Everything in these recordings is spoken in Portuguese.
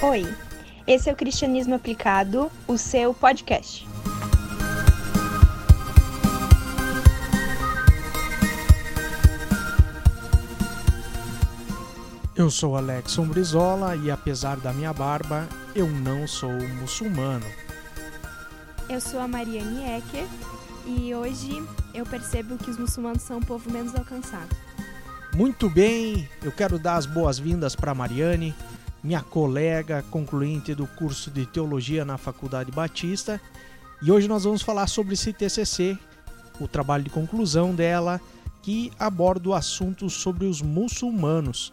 Oi, esse é o Cristianismo Aplicado, o seu podcast. Eu sou Alex Brizola e apesar da minha barba, eu não sou muçulmano. Eu sou a Mariane Ecker e hoje eu percebo que os muçulmanos são um povo menos alcançado. Muito bem, eu quero dar as boas-vindas para Mariane, minha colega concluinte do curso de Teologia na Faculdade Batista, e hoje nós vamos falar sobre esse TCC, o trabalho de conclusão dela, que aborda o assunto sobre os muçulmanos.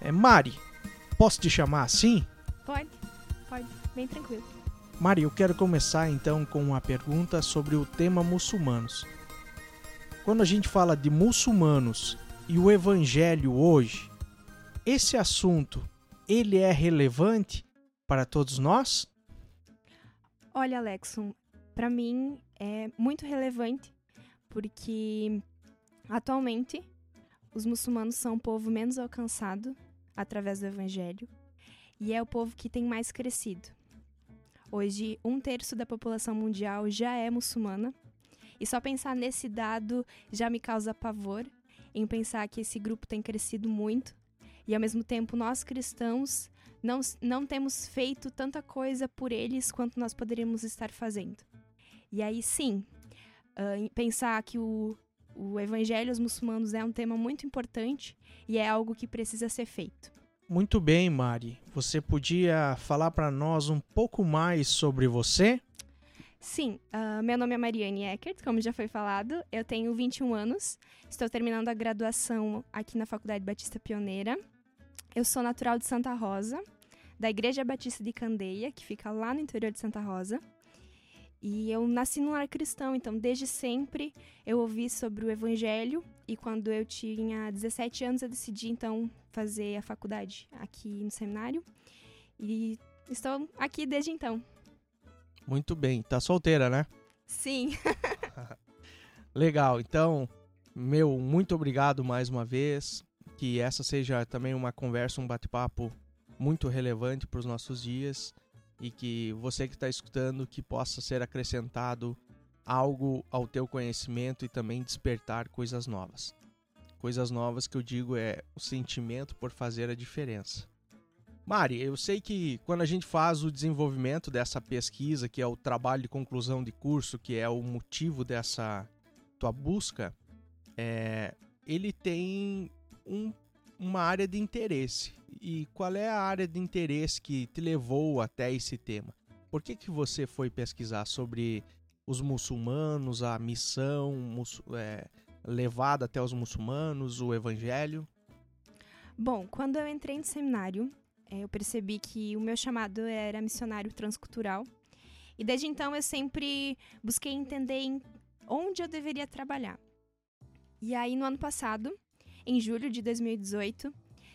É Mari, posso te chamar assim? Pode, pode, bem tranquilo. Mari, eu quero começar então com uma pergunta sobre o tema muçulmanos. Quando a gente fala de muçulmanos e o evangelho hoje, esse assunto, ele é relevante para todos nós? Olha, Alexon, para mim é muito relevante porque atualmente os muçulmanos são o povo menos alcançado através do Evangelho e é o povo que tem mais crescido. Hoje, um terço da população mundial já é muçulmana e só pensar nesse dado já me causa pavor em pensar que esse grupo tem crescido muito e ao mesmo tempo nós cristãos não, não temos feito tanta coisa por eles quanto nós poderíamos estar fazendo. E aí sim, uh, pensar que o, o evangelho aos muçulmanos é um tema muito importante e é algo que precisa ser feito. Muito bem, Mari. Você podia falar para nós um pouco mais sobre você? Sim, uh, meu nome é Mariane Eckert, como já foi falado. Eu tenho 21 anos, estou terminando a graduação aqui na Faculdade Batista Pioneira. Eu sou natural de Santa Rosa, da Igreja Batista de Candeia, que fica lá no interior de Santa Rosa. E eu nasci num lar cristão, então desde sempre eu ouvi sobre o evangelho e quando eu tinha 17 anos eu decidi então fazer a faculdade aqui no seminário. E estou aqui desde então. Muito bem, tá solteira, né? Sim. Legal. Então, meu, muito obrigado mais uma vez. Que essa seja também uma conversa, um bate-papo muito relevante para os nossos dias e que você que está escutando que possa ser acrescentado algo ao teu conhecimento e também despertar coisas novas. Coisas novas que eu digo é o sentimento por fazer a diferença. Mari, eu sei que quando a gente faz o desenvolvimento dessa pesquisa, que é o trabalho de conclusão de curso, que é o motivo dessa tua busca, é, ele tem um, uma área de interesse e qual é a área de interesse que te levou até esse tema? Por que, que você foi pesquisar sobre os muçulmanos, a missão é, levada até os muçulmanos, o evangelho? Bom, quando eu entrei no seminário, é, eu percebi que o meu chamado era missionário transcultural. E desde então eu sempre busquei entender onde eu deveria trabalhar. E aí, no ano passado, em julho de 2018,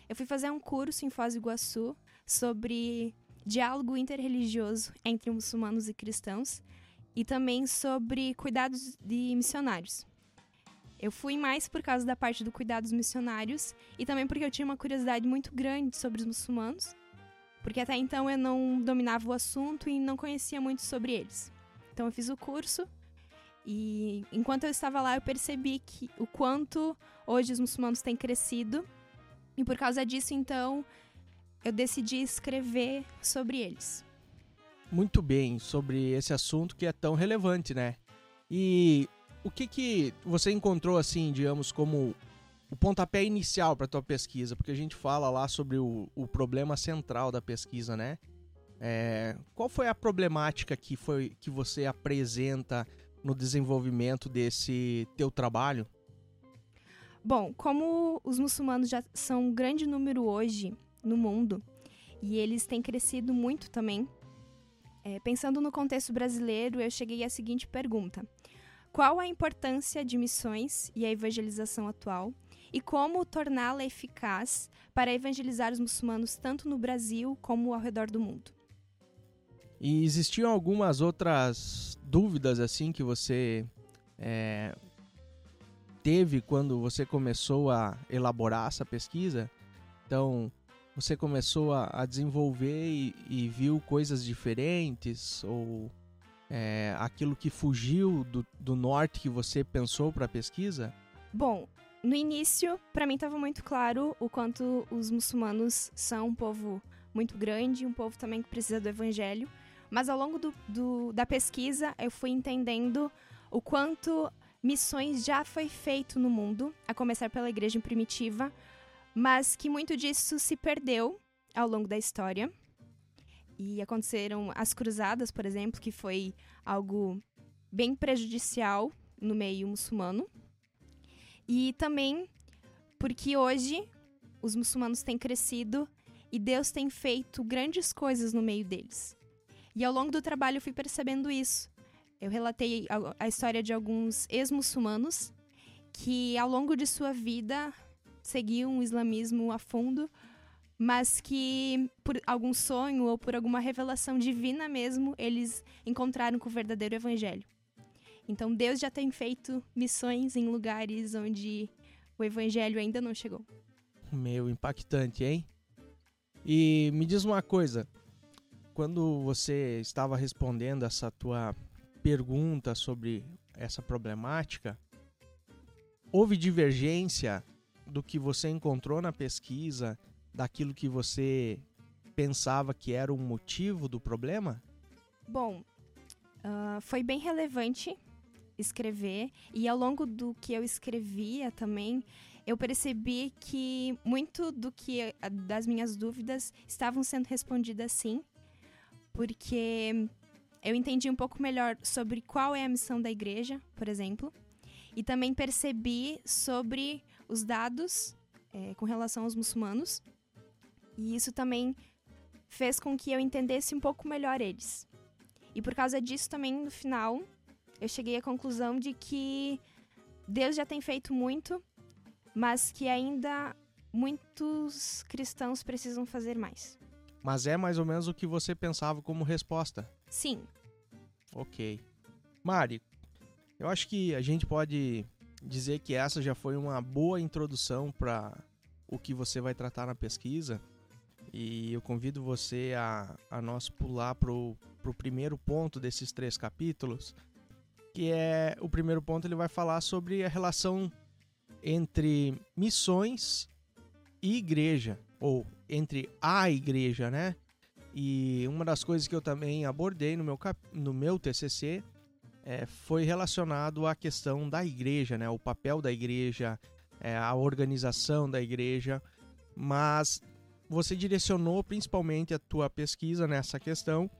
eu fui fazer um curso em Foz do Iguaçu sobre diálogo interreligioso entre muçulmanos e cristãos e também sobre cuidados de missionários. Eu fui mais por causa da parte do cuidados missionários e também porque eu tinha uma curiosidade muito grande sobre os muçulmanos, porque até então eu não dominava o assunto e não conhecia muito sobre eles. Então eu fiz o curso e enquanto eu estava lá eu percebi que o quanto hoje os muçulmanos têm crescido e por causa disso, então, eu decidi escrever sobre eles. Muito bem, sobre esse assunto que é tão relevante, né? E o que que você encontrou assim, digamos, como o pontapé inicial para tua pesquisa? Porque a gente fala lá sobre o, o problema central da pesquisa, né? É, qual foi a problemática que foi que você apresenta no desenvolvimento desse teu trabalho? Bom, como os muçulmanos já são um grande número hoje no mundo e eles têm crescido muito também, é, pensando no contexto brasileiro, eu cheguei à seguinte pergunta: Qual a importância de missões e a evangelização atual e como torná-la eficaz para evangelizar os muçulmanos tanto no Brasil como ao redor do mundo? E existiam algumas outras dúvidas assim que você é, teve quando você começou a elaborar essa pesquisa. Então, você começou a, a desenvolver e, e, viu coisas diferentes? Ou é, aquilo que fugiu do, do norte que você pensou para a pesquisa? Bom, no início, para mim estava muito claro o quanto os muçulmanos são um povo muito grande, um povo também que precisa do evangelho. Mas ao longo do, do, da pesquisa, eu fui entendendo o quanto missões já foi feito no mundo, a começar pela igreja primitiva, mas que muito disso se perdeu ao longo da história. E aconteceram as cruzadas, por exemplo, que foi algo bem prejudicial no meio muçulmano. E também porque hoje os muçulmanos têm crescido e Deus tem feito grandes coisas no meio deles. E ao longo do trabalho eu fui percebendo isso. Eu relatei a, história de alguns ex-muçulmanos que ao longo de sua vida seguiam o islamismo a fundo, mas que por algum sonho ou por alguma revelação divina mesmo, eles encontraram com o verdadeiro evangelho. Então Deus já tem feito missões em lugares onde o evangelho ainda não chegou. Meu, impactante, hein? E me diz uma coisa, quando você estava respondendo essa tua pergunta sobre essa problemática, houve divergência do que você encontrou na pesquisa, daquilo que você pensava que era o motivo do problema? Bom, uh, foi bem relevante escrever e ao longo do que eu escrevia também eu percebi que muito do que das minhas dúvidas estavam sendo respondidas sim porque eu entendi um pouco melhor sobre qual é a missão da igreja, por exemplo, e também percebi sobre os dados é, com relação aos muçulmanos, e isso também fez com que eu entendesse um pouco melhor eles. E por causa disso também, no final, eu cheguei à conclusão de que Deus já tem feito muito, mas que ainda muitos cristãos precisam fazer mais. Mas é mais ou menos o que você pensava como resposta. Sim. Ok. Mari, eu acho que a gente pode dizer que essa já foi uma boa introdução para o que você vai tratar na pesquisa. E eu convido você a, a nós pular para o primeiro ponto desses três capítulos, que é o primeiro ponto ele vai falar sobre a relação entre missões e igreja, ou entre a igreja, né? E uma das coisas que eu também abordei no meu, cap... no meu TCC é, foi relacionado à questão da igreja, né? O papel da igreja, é, a organização da igreja, mas você direcionou principalmente a tua pesquisa nessa questão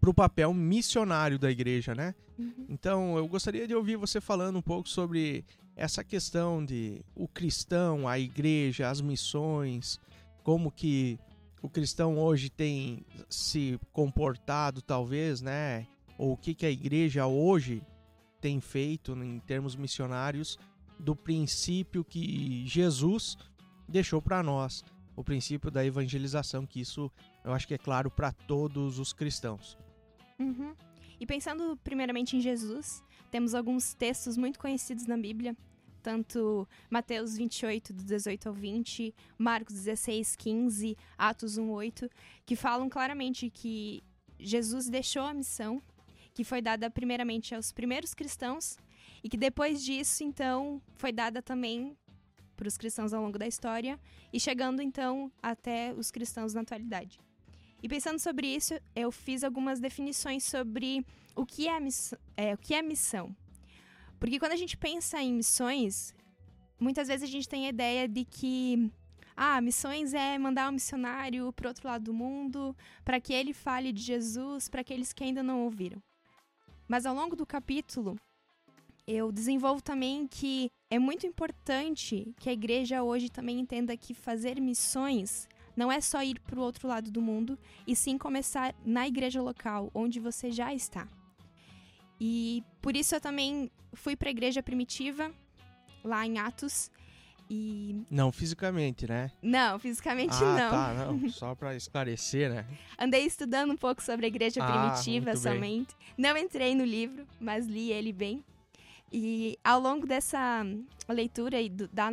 para o papel missionário da igreja, né? Uhum. Então, eu gostaria de ouvir você falando um pouco sobre essa questão de o cristão, a igreja, as missões, como que o cristão hoje tem se comportado, talvez, né? Ou o que, que a igreja hoje tem feito em termos missionários do princípio que Jesus deixou para nós, o princípio da evangelização, que isso eu acho que é claro para todos os cristãos. Uhum. E pensando primeiramente em Jesus, temos alguns textos muito conhecidos na Bíblia tanto Mateus 28, do 18 ao 20, Marcos 16, 15, Atos 1, 8, que falam claramente que Jesus deixou a missão, que foi dada primeiramente aos primeiros cristãos, e que depois disso, então, foi dada também para os cristãos ao longo da história, e chegando então até os cristãos na atualidade. E pensando sobre isso, eu fiz algumas definições sobre o que é, miss é, o que é missão. Porque quando a gente pensa em missões, muitas vezes a gente tem a ideia de que ah, missões é mandar um missionário para outro lado do mundo, para que ele fale de Jesus para aqueles que ainda não ouviram. Mas ao longo do capítulo, eu desenvolvo também que é muito importante que a igreja hoje também entenda que fazer missões não é só ir para o outro lado do mundo, e sim começar na igreja local, onde você já está. E por isso eu também fui para a igreja primitiva, lá em Atos. E... Não fisicamente, né? Não, fisicamente ah, não. Tá, não. Só para esclarecer, né? Andei estudando um pouco sobre a igreja ah, primitiva somente. Bem. Não entrei no livro, mas li ele bem. E ao longo dessa leitura e do, da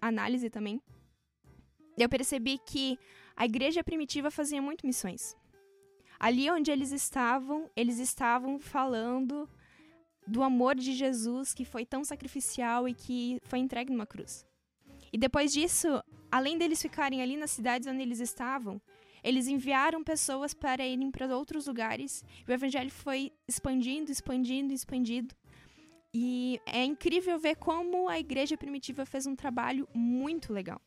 análise também, eu percebi que a igreja primitiva fazia muito missões. Ali onde eles estavam, eles estavam falando do amor de Jesus que foi tão sacrificial e que foi entregue numa cruz. E depois disso, além deles ficarem ali nas cidades onde eles estavam, eles enviaram pessoas para irem para outros lugares. E o evangelho foi expandindo, expandindo, expandindo. E é incrível ver como a igreja primitiva fez um trabalho muito legal.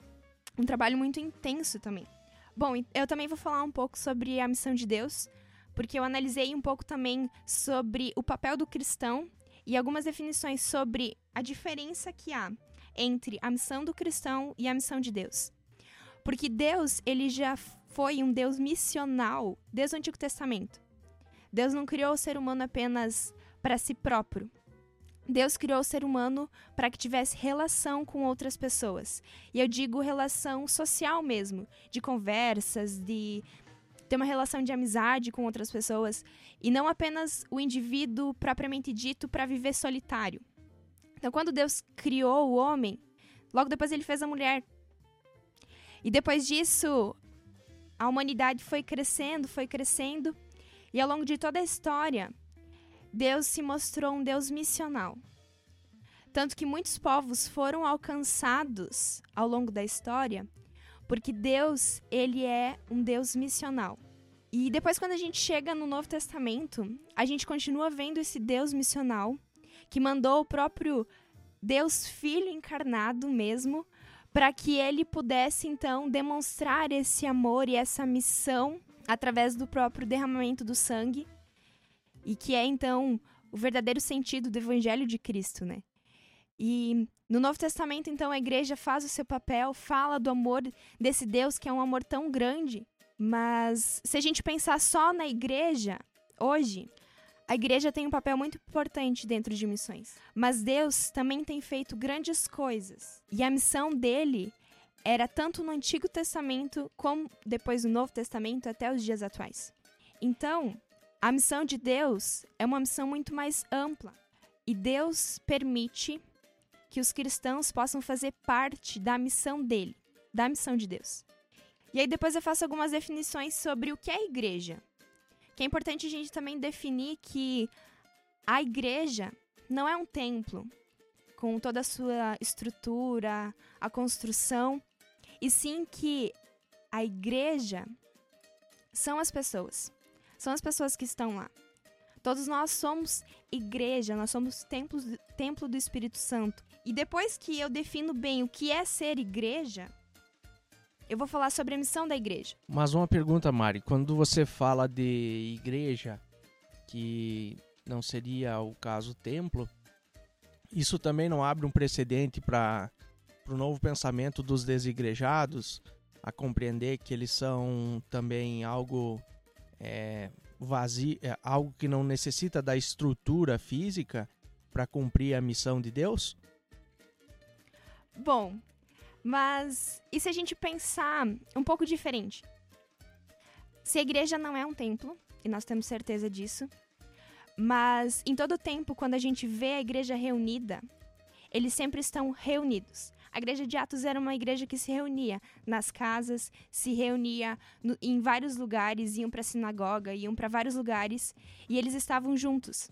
Um trabalho muito intenso também. Bom, eu também vou falar um pouco sobre a missão de Deus, porque eu analisei um pouco também sobre o papel do cristão e algumas definições sobre a diferença que há entre a missão do cristão e a missão de Deus. Porque Deus, ele já foi um Deus missional desde o Antigo Testamento. Deus não criou o ser humano apenas para si próprio. Deus criou o ser humano para que tivesse relação com outras pessoas. E eu digo relação social mesmo, de conversas, de ter uma relação de amizade com outras pessoas e não apenas o indivíduo propriamente dito para viver solitário. Então, quando Deus criou o homem, logo depois ele fez a mulher. E depois disso, a humanidade foi crescendo, foi crescendo, e ao longo de toda a história, Deus se mostrou um Deus missional. Tanto que muitos povos foram alcançados ao longo da história, porque Deus, ele é um Deus missional. E depois quando a gente chega no Novo Testamento, a gente continua vendo esse Deus missional que mandou o próprio Deus Filho encarnado mesmo, para que ele pudesse então demonstrar esse amor e essa missão através do próprio derramamento do sangue, e que é então o verdadeiro sentido do evangelho de Cristo, né? E no Novo Testamento, então, a igreja faz o seu papel, fala do amor desse Deus que é um amor tão grande. Mas se a gente pensar só na igreja, hoje, a igreja tem um papel muito importante dentro de missões. Mas Deus também tem feito grandes coisas. E a missão dele era tanto no Antigo Testamento como depois no Novo Testamento até os dias atuais. Então, a missão de Deus é uma missão muito mais ampla. E Deus permite que os cristãos possam fazer parte da missão dele, da missão de Deus. E aí depois eu faço algumas definições sobre o que é igreja que é importante a gente também definir que a igreja não é um templo com toda a sua estrutura, a construção, e sim que a igreja são as pessoas. São as pessoas que estão lá. Todos nós somos igreja, nós somos templos, templo do Espírito Santo. E depois que eu defino bem o que é ser igreja, eu vou falar sobre a missão da igreja. Mas uma pergunta, Mari. Quando você fala de igreja, que não seria o caso templo, isso também não abre um precedente para o novo pensamento dos desigrejados a compreender que eles são também algo é, vazio, é, algo que não necessita da estrutura física para cumprir a missão de Deus? Bom, mas e se a gente pensar um pouco diferente? Se a igreja não é um templo, e nós temos certeza disso, mas em todo tempo, quando a gente vê a igreja reunida, eles sempre estão reunidos. A igreja de Atos era uma igreja que se reunia nas casas, se reunia no, em vários lugares, iam para a sinagoga, iam para vários lugares e eles estavam juntos.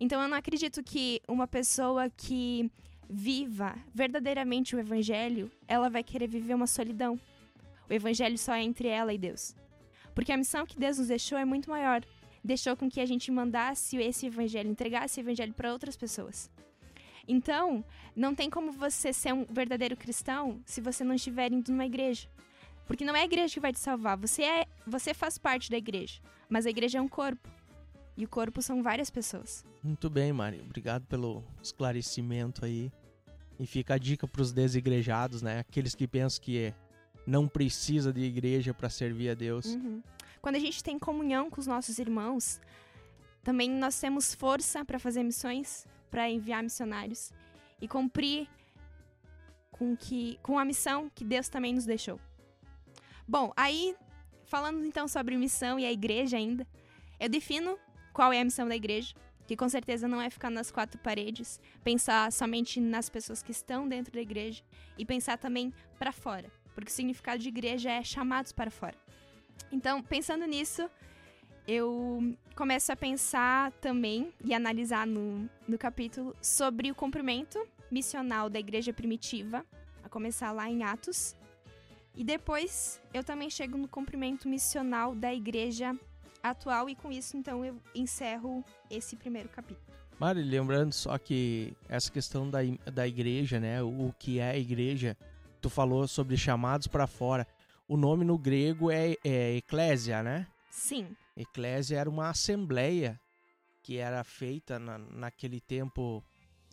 Então eu não acredito que uma pessoa que viva verdadeiramente o evangelho, ela vai querer viver uma solidão. O evangelho só é entre ela e Deus. Porque a missão que Deus nos deixou é muito maior. Deixou com que a gente mandasse esse evangelho, entregasse o evangelho para outras pessoas. Então, não tem como você ser um verdadeiro cristão se você não estiver indo numa igreja. Porque não é a igreja que vai te salvar, você é, você faz parte da igreja, mas a igreja é um corpo. E o corpo são várias pessoas. Muito bem, Mari. Obrigado pelo esclarecimento aí. E fica a dica para os desigrejados, né? Aqueles que pensam que não precisa de igreja para servir a Deus. Uhum. Quando a gente tem comunhão com os nossos irmãos, também nós temos força para fazer missões, para enviar missionários e cumprir com que com a missão que Deus também nos deixou. Bom, aí falando então sobre missão e a igreja ainda, eu defino qual é a missão da igreja, que com certeza não é ficar nas quatro paredes, pensar somente nas pessoas que estão dentro da igreja e pensar também para fora. porque o significado de igreja é chamados para fora. Então, pensando nisso, eu começo a pensar também e analisar no, no capítulo sobre o cumprimento missional da igreja primitiva, a começar lá em Atos. E depois eu também chego no cumprimento missional da igreja atual, e com isso, então, eu encerro esse primeiro capítulo. Mari, lembrando só que essa questão da, da igreja, né? O que é a igreja, tu falou sobre chamados para fora. O nome no grego é, é eclésia, né? Sim. Eclésia era uma assembleia que era feita na, naquele tempo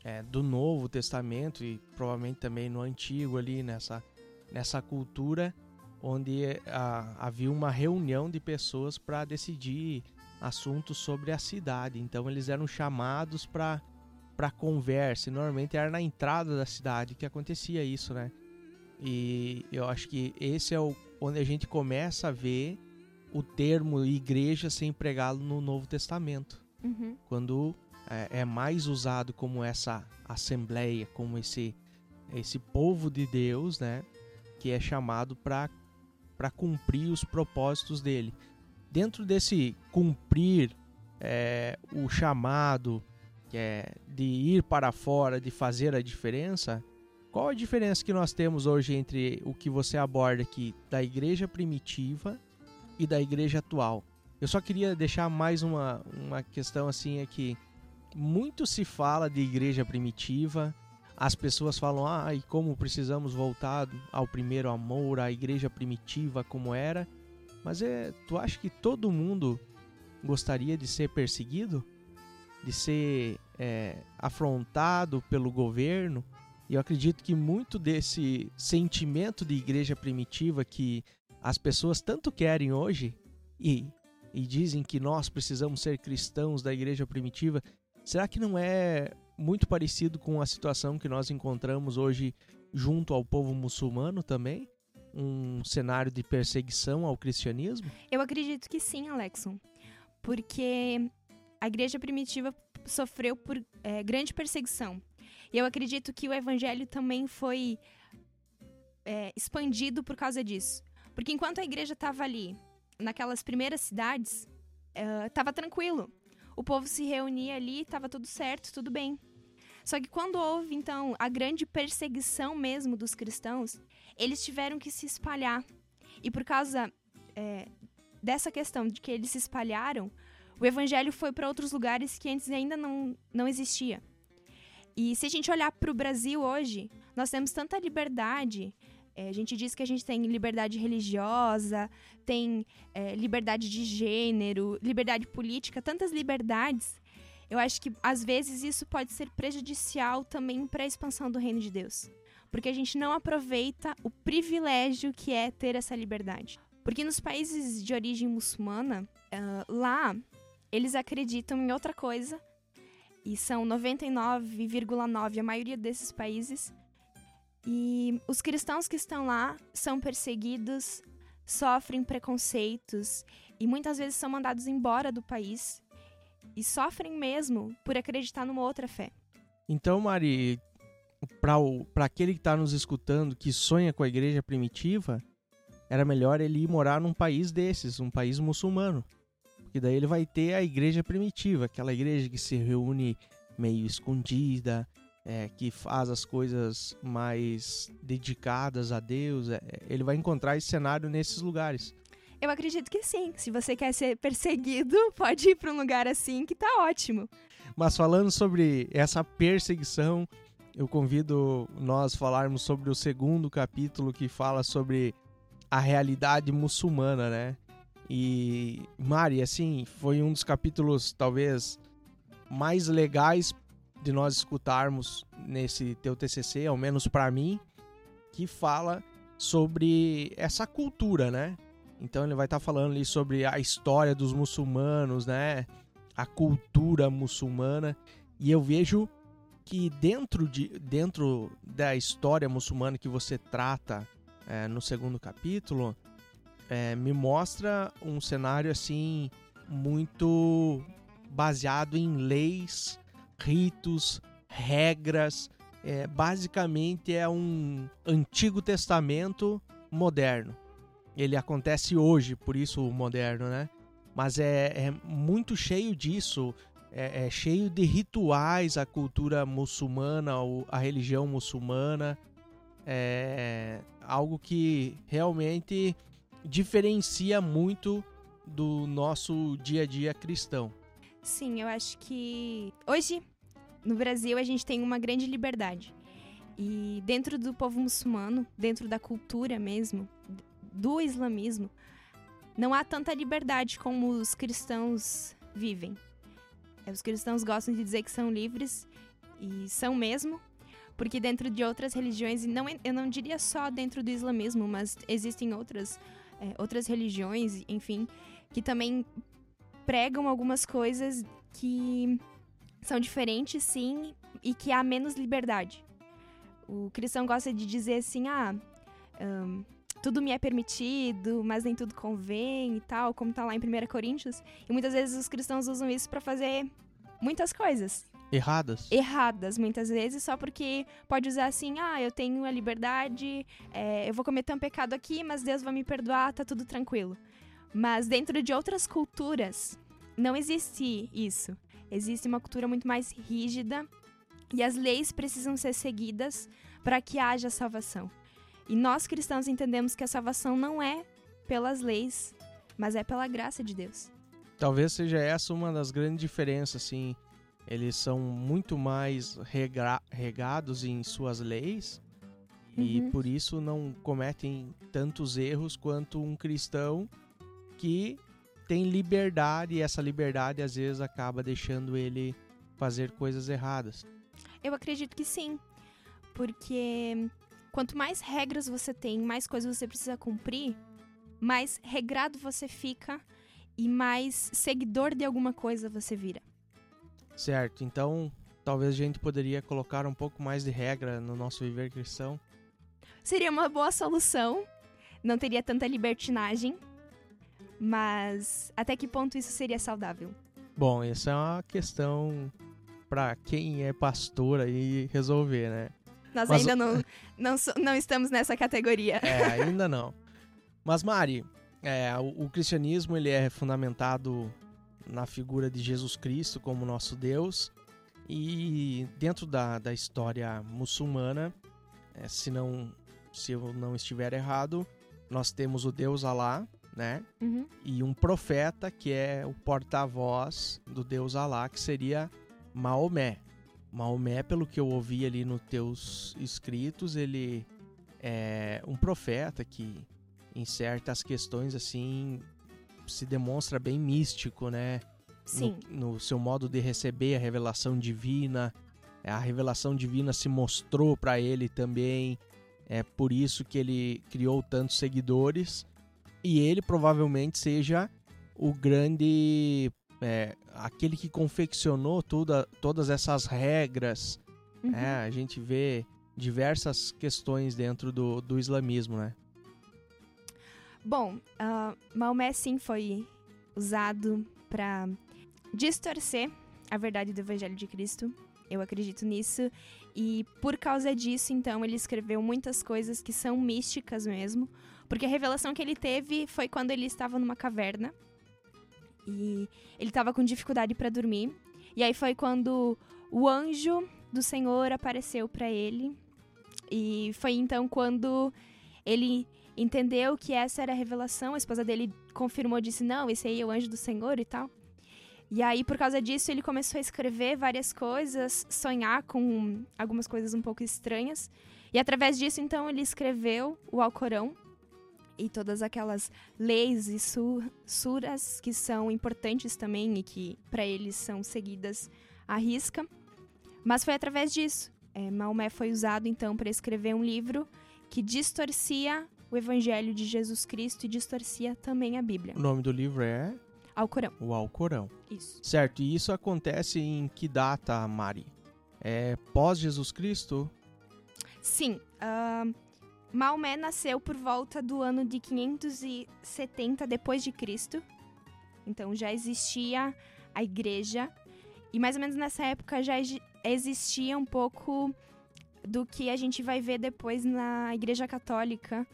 é, do Novo Testamento e provavelmente também no Antigo ali nessa, nessa cultura onde a, havia uma reunião de pessoas para decidir assuntos sobre a cidade. Então eles eram chamados para para conversa. E normalmente era na entrada da cidade que acontecia isso, né? E eu acho que esse é o onde a gente começa a ver o termo igreja ser empregado no Novo Testamento. Uhum. Quando é, é, mais usado como essa assembleia, como esse esse povo de Deus, né, que é chamado para para cumprir os propósitos dele. Dentro desse cumprir é, o chamado que é de ir para fora, de fazer a diferença, qual a diferença que nós temos hoje entre o que você aborda aqui da igreja primitiva e da igreja atual? Eu só queria deixar mais uma, uma questão assim é que muito se fala de igreja primitiva, as pessoas falam, ah, e como precisamos voltar ao primeiro amor, à igreja primitiva como era. Mas é, tu acha que todo mundo gostaria de ser perseguido? De ser é, afrontado pelo governo? E eu acredito que muito desse sentimento de igreja primitiva que as pessoas tanto querem hoje e, e dizem que nós precisamos ser cristãos da igreja primitiva, será que não é muito parecido com a situação que nós encontramos hoje junto ao povo muçulmano também? Um cenário de perseguição ao cristianismo? Eu acredito que sim, Alexon. Porque a igreja primitiva sofreu por é, grande perseguição. E eu acredito que o evangelho também foi é, expandido por causa disso. Porque enquanto a igreja estava ali, naquelas primeiras cidades, estava uh, tranquilo o povo se reunia ali, estava tudo certo, tudo bem. Só que quando houve, então, a grande perseguição mesmo dos cristãos, eles tiveram que se espalhar. E por causa é, dessa questão de que eles se espalharam, o evangelho foi para outros lugares que antes ainda não, não existia. E se a gente olhar para o Brasil hoje, nós temos tanta liberdade é, a gente diz que a gente tem liberdade religiosa, tem é, liberdade de gênero, liberdade política, tantas liberdades. Eu acho que às vezes isso pode ser prejudicial também para a expansão do reino de Deus. Porque a gente não aproveita o privilégio que é ter essa liberdade. Porque nos países de origem muçulmana, uh, lá eles acreditam em outra coisa, e são 99,9% a maioria desses países e os cristãos que estão lá são perseguidos, sofrem preconceitos e muitas vezes são mandados embora do país e sofrem mesmo por acreditar numa outra fé. Então, Mari, para aquele que está nos escutando que sonha com a igreja primitiva, era melhor ele ir morar num país desses, um país muçulmano. Porque daí ele vai ter a igreja primitiva, aquela igreja que se reúne meio escondida, é, que faz as coisas mais dedicadas a Deus, é, ele vai encontrar esse cenário nesses lugares. Eu acredito que sim. Se você quer ser perseguido, pode ir para um lugar assim que tá ótimo. Mas falando sobre essa perseguição, eu convido nós falarmos sobre o segundo capítulo que fala sobre a realidade muçulmana, né? E Mari, assim, foi um dos capítulos talvez mais legais de nós escutarmos nesse teu TCC, ao menos para mim, que fala sobre essa cultura, né? Então ele vai estar tá falando ali sobre a história dos muçulmanos, né? A cultura muçulmana. E eu vejo que dentro, de, dentro da história muçulmana que você trata é, no segundo capítulo, é, me mostra um cenário assim muito baseado em leis ritos, regras. É, basicamente é um Antigo Testamento moderno. Ele acontece hoje, por isso o moderno, né? Mas é, é muito cheio disso, é, é, cheio de rituais a cultura muçulmana, a religião muçulmana. É algo que realmente diferencia muito do nosso dia a dia cristão. Sim, eu acho que hoje no Brasil a gente tem uma grande liberdade. E dentro do povo muçulmano, dentro da cultura mesmo, do islamismo, não há tanta liberdade como os cristãos vivem. É, os cristãos gostam de dizer que são livres e são mesmo, porque dentro de outras religiões, não, eu não diria só dentro do islamismo, mas existem outras, é, outras religiões, enfim, que também pregam algumas coisas que são diferentes, sim, e que há menos liberdade. O cristão gosta de dizer assim, ah, um, tudo me é permitido, mas nem tudo convém e tal, como tá lá em 1 Coríntios. E muitas vezes os cristãos usam isso para fazer muitas coisas. Erradas? Erradas, muitas vezes, só porque pode usar assim, ah, eu tenho a liberdade, é, eu vou cometer um pecado aqui, mas Deus vai me perdoar, tá tudo tranquilo. Mas dentro de outras culturas, não existe isso. Existe uma cultura muito mais rígida e as leis precisam ser seguidas para que haja salvação. E nós cristãos entendemos que a salvação não é pelas leis, mas é pela graça de Deus. Talvez seja essa uma das grandes diferenças, assim. Eles são muito mais regados em suas leis e uhum. por isso não cometem tantos erros quanto um cristão que tem liberdade e essa liberdade às vezes acaba deixando ele fazer coisas erradas. Eu acredito que sim. Porque quanto mais regras você tem, mais coisas você precisa cumprir, mais regrado você fica e mais seguidor de alguma coisa você vira. Certo, então talvez a gente poderia colocar um pouco mais de regra no nosso viver cristão. Seria uma boa solução. Não teria tanta libertinagem. Mas até que ponto isso seria saudável? Bom, essa é uma questão para quem é pastor aí resolver, né? Nós Mas... ainda não, não, não estamos nessa categoria. É, ainda não. Mas, Mari, é, o, o, cristianismo ele é fundamentado na figura de Jesus Cristo como nosso Deus. E dentro da, da história muçulmana, é, se, não, se eu não estiver errado, nós temos o Deus Alá, né? Uhum. E um profeta que é o porta-voz do Deus Alá, que seria Maomé. Maomé, pelo que eu ouvi ali nos teus escritos, ele é um profeta que em certas questões assim se demonstra bem místico, né? Sim. No, no seu modo de receber a revelação divina, a revelação divina se mostrou para ele também. É por isso que ele criou tantos seguidores e ele provavelmente seja o grande é, aquele que confeccionou toda, todas essas regras. Uhum. É, a gente vê diversas questões dentro do, do islamismo, né? Bom, uh, Maomé sim foi usado para distorcer a verdade do Evangelho de Cristo. Eu acredito nisso. E por causa disso, então, ele escreveu muitas coisas que são místicas mesmo. Porque a revelação que ele teve foi quando ele estava numa caverna e ele estava com dificuldade para dormir. E aí foi quando o anjo do Senhor apareceu para ele. E foi então quando ele entendeu que essa era a revelação. A esposa dele confirmou, disse: Não, esse aí é o anjo do Senhor e tal. E aí, por causa disso, ele começou a escrever várias coisas, sonhar com algumas coisas um pouco estranhas. E através disso, então, ele escreveu o Alcorão, e todas aquelas leis e suras que são importantes também e que para eles são seguidas à risca. Mas foi através disso. É, Maomé foi usado então para escrever um livro que distorcia o Evangelho de Jesus Cristo e distorcia também a Bíblia. O nome do livro é Alcorão. O Alcorão. Isso. Certo. E isso acontece em que data, Mari? É pós Jesus Cristo? Sim. Uh, Maomé nasceu por volta do ano de 570 depois de Cristo. Então já existia a igreja e mais ou menos nessa época já existia um pouco do que a gente vai ver depois na Igreja Católica,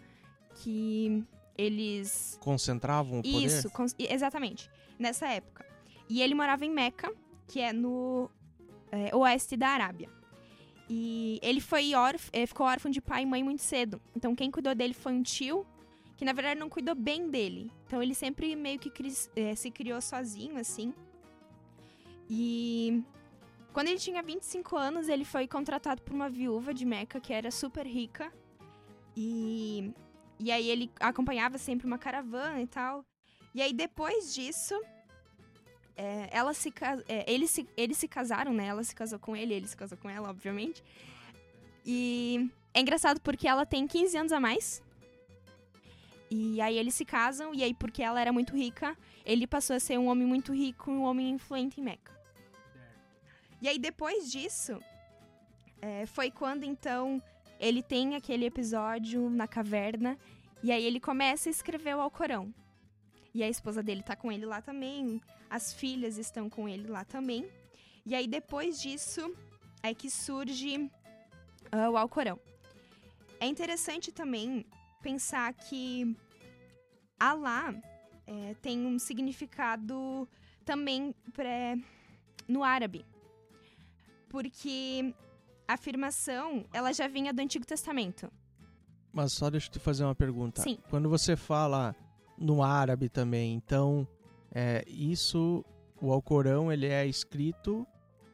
que eles Concentravam o poder? Isso, exatamente. Nessa época. E ele morava em Meca, que é no é, oeste da Arábia. E ele foi órf ficou órfão de pai e mãe muito cedo. Então quem cuidou dele foi um tio, que na verdade não cuidou bem dele. Então ele sempre meio que cris- eh, se criou sozinho, assim. E quando ele tinha 25 anos, ele foi contratado por uma viúva de Meca que era super rica. E, e aí ele acompanhava sempre uma caravana e tal. E aí depois disso, é, ela se, é, eles, se, eles se casaram, né? Ela se casou com ele, ele se casou com ela, obviamente. E é engraçado porque ela tem 15 anos a mais. E aí eles se casam, e aí porque ela era muito rica, ele passou a ser um homem muito rico e um homem influente em Meca. E aí depois disso, é, foi quando então ele tem aquele episódio na caverna, e aí ele começa a escrever o Alcorão. E a esposa dele tá com ele lá também, as filhas estão com ele lá também. E aí depois disso é que surge ah, o Alcorão. É interessante também pensar que Alá é, tem um significado também pré, no árabe. Porque a afirmação, ela já vinha do Antigo Testamento. Mas só deixa eu te fazer uma pergunta. Sim. Quando você fala no árabe também, então, é, isso, o Alcorão, ele é escrito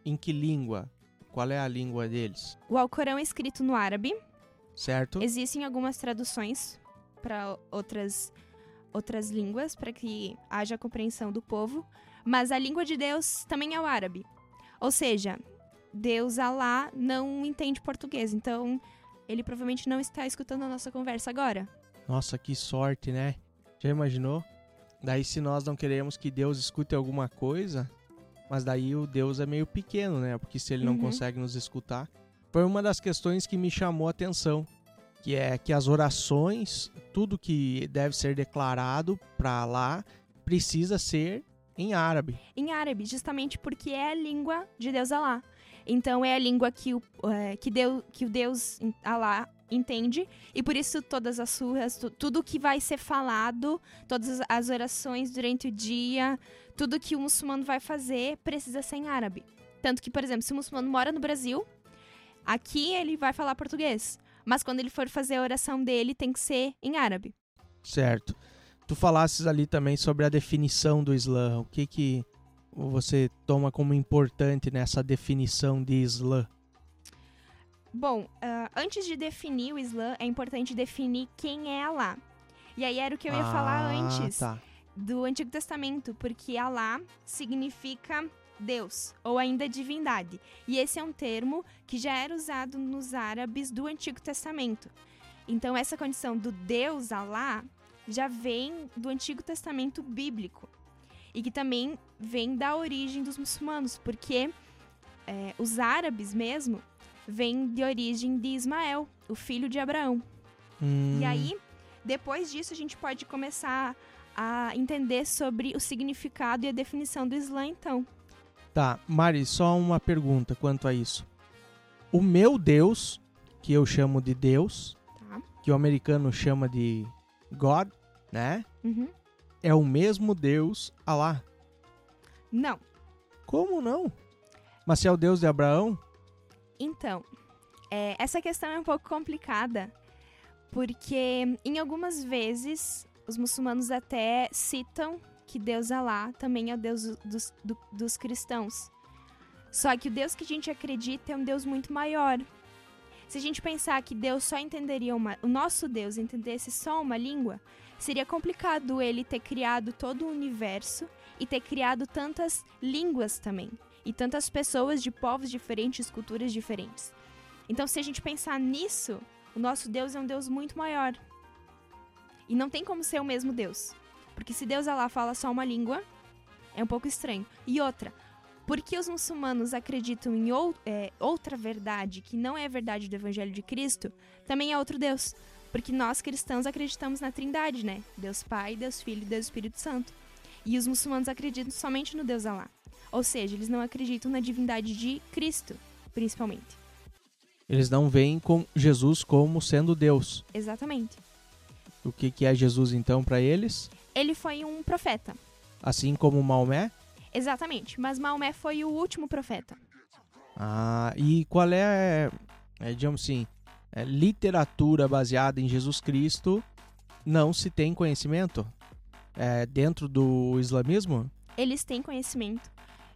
em que língua? Qual é a língua deles? O Alcorão é escrito no árabe. Certo? Existem algumas traduções para outras outras línguas para que haja compreensão do povo, mas a língua de Deus também é o árabe. Ou seja, Deus Alá não entende português, então ele provavelmente não está escutando a nossa conversa agora. Nossa, que sorte, né? Já imaginou? Daí se nós não queremos que Deus escute alguma coisa, mas daí o Deus é meio pequeno, né? Porque se ele não Uhum. consegue nos escutar. Foi uma das questões que me chamou a atenção, que é que as orações, tudo que deve ser declarado para lá, precisa ser em árabe. Em árabe, justamente porque é a língua de Deus Alá. Então é a língua que o, é, que Deus, que o Deus Alá entende e por isso todas as surras, tu- tudo que vai ser falado, todas as orações durante o dia, tudo que o muçulmano vai fazer precisa ser em árabe. Tanto que, por exemplo, se o muçulmano mora no Brasil, aqui ele vai falar português, mas quando ele for fazer a oração dele tem que ser em árabe. Certo. Tu falasses ali também sobre a definição do Islã. O que que você toma como importante nessa definição de Islã? Bom, ah, antes de definir o Islã, é importante definir quem é Alá. E aí era o que eu ia falar Ah, antes Tá. do Antigo Testamento, porque Alá significa Deus, ou ainda divindade. E esse é um termo que já era usado nos árabes do Antigo Testamento. Então, essa condição do Deus Alá já vem do Antigo Testamento bíblico. E que também vem da origem dos muçulmanos, porque é, os árabes mesmo vêm de origem de Ismael, o filho de Abraão. Hum, E aí, depois disso, a gente pode começar a entender sobre o significado e a definição do Islã, então. Tá, Mari, só uma pergunta quanto a isso. O meu Deus, que eu chamo de Deus, Tá? que o americano chama de God, né? Uhum. É o mesmo Deus Alá. Não. Como não? Mas se é o Deus de Abraão? Então, é, essa questão é um pouco complicada, porque em algumas vezes os muçulmanos até citam que Deus Alá também é o Deus dos, do- dos cristãos. Só que o Deus que a gente acredita é um Deus muito maior. Se a gente pensar que Deus só entenderia uma. O nosso Deus entendesse só uma língua, seria complicado ele ter criado todo o universo e ter criado tantas línguas também. E tantas pessoas de povos diferentes, culturas diferentes. Então, se a gente pensar nisso, o nosso Deus é um Deus muito maior. E não tem como ser o mesmo Deus. Porque se Deus lá fala só uma língua, é um pouco estranho. E outra, porque os muçulmanos acreditam em ou- é, outra verdade, que não é a verdade do Evangelho de Cristo, também é outro Deus. Porque nós cristãos acreditamos na Trindade, né? Deus Pai, Deus Filho e Deus Espírito Santo. E os muçulmanos acreditam somente no Deus Alá. Ou seja, eles não acreditam na divindade de Cristo, principalmente. Eles não veem com Jesus como sendo Deus. Exatamente. O que, que é Jesus então para eles? Ele foi um profeta. Assim como Maomé? Exatamente, mas Maomé foi o último profeta. Ah, e qual é, é digamos assim, é, literatura baseada em Jesus Cristo não se tem conhecimento é, dentro do islamismo? Eles têm conhecimento.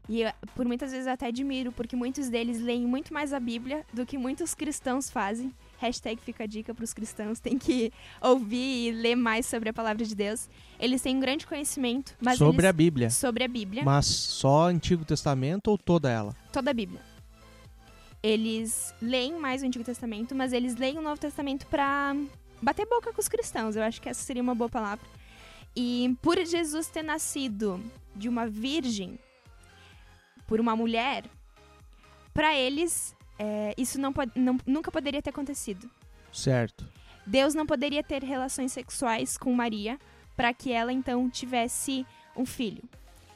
E eu, por muitas vezes eu até admiro, porque muitos deles leem muito mais a Bíblia do que muitos cristãos fazem. Hashtag fica a dica para os cristãos, tem que ouvir e ler mais sobre a palavra de Deus. Eles têm um grande conhecimento, mas sobre eles, a Bíblia. Sobre a Bíblia. Mas só Antigo Testamento ou toda ela? Toda a Bíblia. Eles leem mais o Antigo Testamento, mas eles leem o Novo Testamento para bater boca com os cristãos. Eu acho que essa seria uma boa palavra. E por Jesus ter nascido de uma virgem, por uma mulher, para eles é, isso não, não, nunca poderia ter acontecido. Certo. Deus não poderia ter relações sexuais com Maria para que ela então tivesse um filho.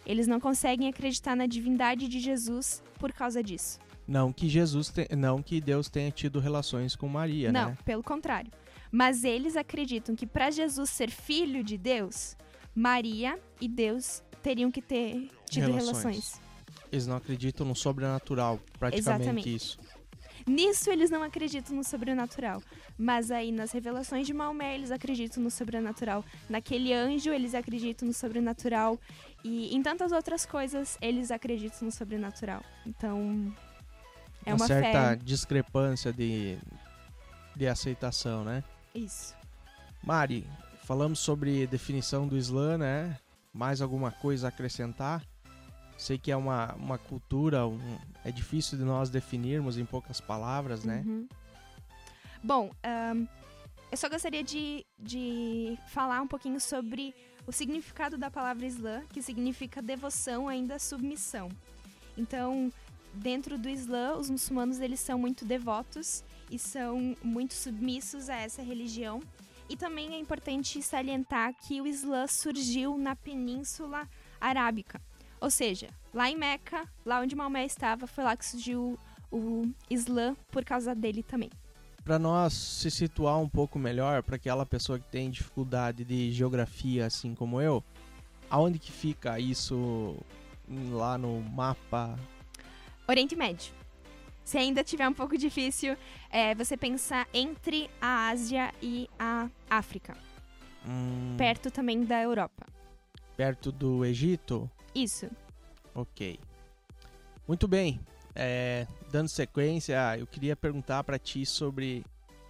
Eles não conseguem acreditar na divindade de Jesus por causa disso. Não que Jesus, te... não que Deus tenha tido relações com Maria, não, né? Não, pelo contrário. Mas eles acreditam que para Jesus ser filho de Deus, Maria e Deus teriam que ter tido relações. relações. Eles não acreditam no sobrenatural, praticamente Exatamente. isso. Nisso eles não acreditam no sobrenatural. Mas aí nas revelações de Maomé eles acreditam no sobrenatural. Naquele anjo eles acreditam no sobrenatural. E em tantas outras coisas eles acreditam no sobrenatural. Então. É uma, uma certa fé. discrepância de, de aceitação, né? Isso. Mari, falamos sobre definição do Islã, né? Mais alguma coisa a acrescentar? Sei que é uma, uma cultura, um, é difícil de nós definirmos em poucas palavras, né? Uhum. Bom, um, eu só gostaria de, de falar um pouquinho sobre o significado da palavra Islã, que significa devoção, ainda submissão. Então, dentro do Islã, os muçulmanos eles são muito devotos e são muito submissos a essa religião. E também é importante salientar que o Islã surgiu na Península Arábica. Ou seja, lá em Meca, lá onde Maomé estava, foi lá que surgiu o Islã por causa dele também. Para nós se situar um pouco melhor, para aquela pessoa que tem dificuldade de geografia, assim como eu, aonde que fica isso lá no mapa? Oriente Médio. Se ainda tiver um pouco difícil, é você pensar entre a Ásia e a África. Hum, perto também da Europa. Perto do Egito? Isso. Ok. Muito bem. É, dando sequência, eu queria perguntar para ti sobre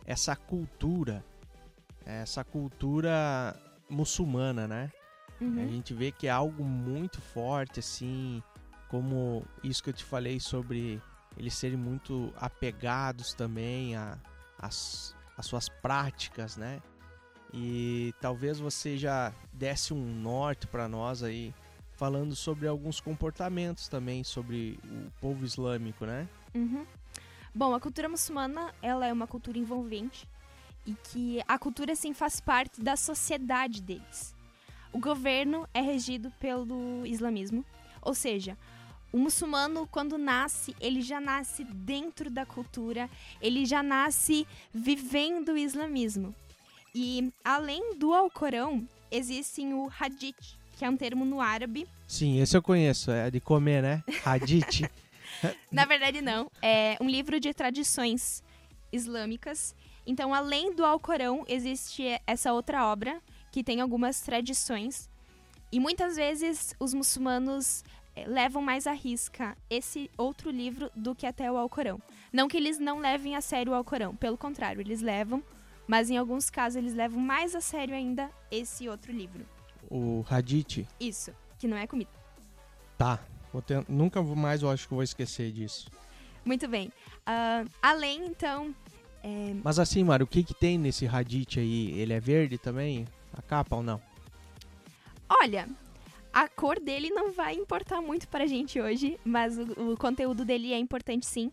essa cultura, essa cultura muçulmana, né? Uhum. A gente vê que é algo muito forte, assim, como isso que eu te falei sobre eles serem muito apegados também a, as, as suas práticas, né? E talvez você já desse um norte para nós aí, falando sobre alguns comportamentos também sobre o povo islâmico, né? Uhum. Bom, a cultura muçulmana ela é uma cultura envolvente e que a cultura assim faz parte da sociedade deles. O governo é regido pelo islamismo, ou seja, o muçulmano, quando nasce, ele já nasce dentro da cultura, ele já nasce vivendo o islamismo. E além do Alcorão, existem o Hadith, que é um termo no árabe. Sim, esse eu conheço, é de comer, né? Hadith. Na verdade, não. É um livro de tradições islâmicas. Então, além do Alcorão, existe essa outra obra que tem algumas tradições. E muitas vezes os muçulmanos é, levam mais à risca esse outro livro do que até o Alcorão. Não que eles não levem a sério o Alcorão, pelo contrário, eles levam, mas em alguns casos eles levam mais a sério ainda esse outro livro. O Hadith? Isso, que não é comida. Tá, ter... nunca mais eu acho que vou esquecer disso. Muito bem. Uh, além, então... É... Mas assim, Mário, o que, que tem nesse Hadith aí? Ele é verde também? A capa ou não? Olha, a cor dele não vai importar muito pra gente hoje, mas o, o conteúdo dele é importante sim.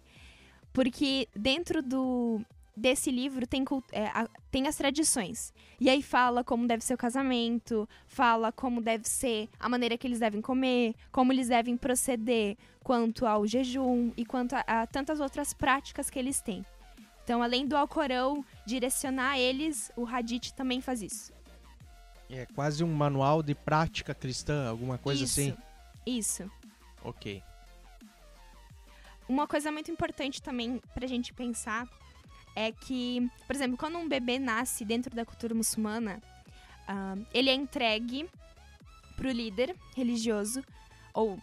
Porque dentro do, desse livro tem, é, a, tem as tradições. E aí fala como deve ser o casamento, fala como deve ser a maneira que eles devem comer, como eles devem proceder quanto ao jejum e quanto a, a tantas outras práticas que eles têm. Então, além do Alcorão direcionar eles, o Hadith também faz isso. É quase um manual de prática cristã, alguma coisa isso, assim? Isso. Ok. Uma coisa muito importante também pra gente pensar é que, por exemplo, quando um bebê nasce dentro da cultura muçulmana, ah, ele é entregue pro líder religioso, ou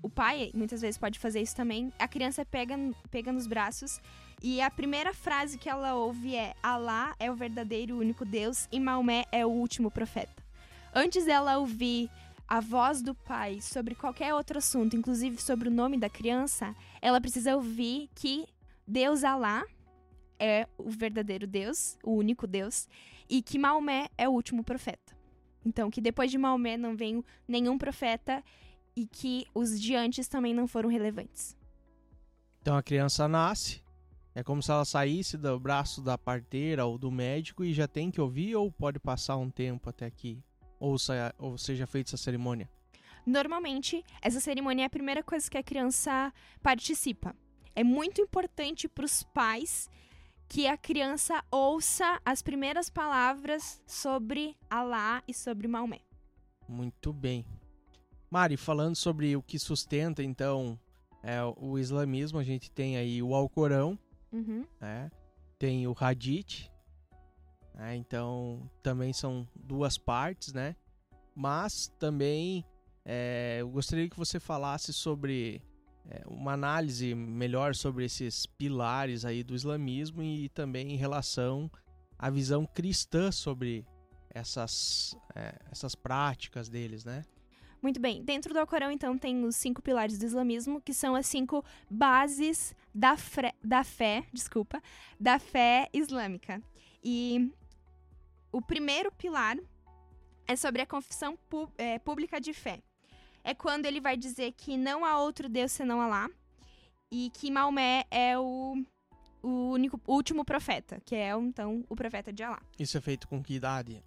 o pai muitas vezes pode fazer isso também. A criança pega, pega nos braços e a primeira frase que ela ouve é: Alá é o verdadeiro único Deus e Maomé é o último profeta. Antes dela ouvir a voz do pai sobre qualquer outro assunto, inclusive sobre o nome da criança, ela precisa ouvir que Deus Alá é o verdadeiro Deus, o único Deus, e que Maomé é o último profeta. Então, que depois de Maomé não veio nenhum profeta e que os de antes também não foram relevantes. Então a criança nasce, é como se ela saísse do braço da parteira ou do médico e já tem que ouvir ou pode passar um tempo até que ou seja feita essa cerimônia? Normalmente, essa cerimônia é a primeira coisa que a criança participa. É muito importante para os pais que a criança ouça as primeiras palavras sobre Alá e sobre Maomé. Muito bem. Mari, falando sobre o que sustenta, então, é, o islamismo, a gente tem aí o Alcorão, Uhum. né? tem o Hadith, né? então também são duas partes, né? Mas também é, eu gostaria que você falasse sobre uma análise melhor sobre esses pilares aí do islamismo e também em relação à visão cristã sobre essas, é, essas práticas deles, né? Muito bem. Dentro do Alcorão, então, tem os cinco pilares do islamismo, que são as cinco bases da, fre- da fé, desculpa, da fé islâmica. E o primeiro pilar é sobre a confissão é, pública de fé. É quando ele vai dizer que não há outro Deus senão Alá e que Maomé é o, o único, o último profeta, que é, então, o profeta de Alá. Isso é feito com que idade?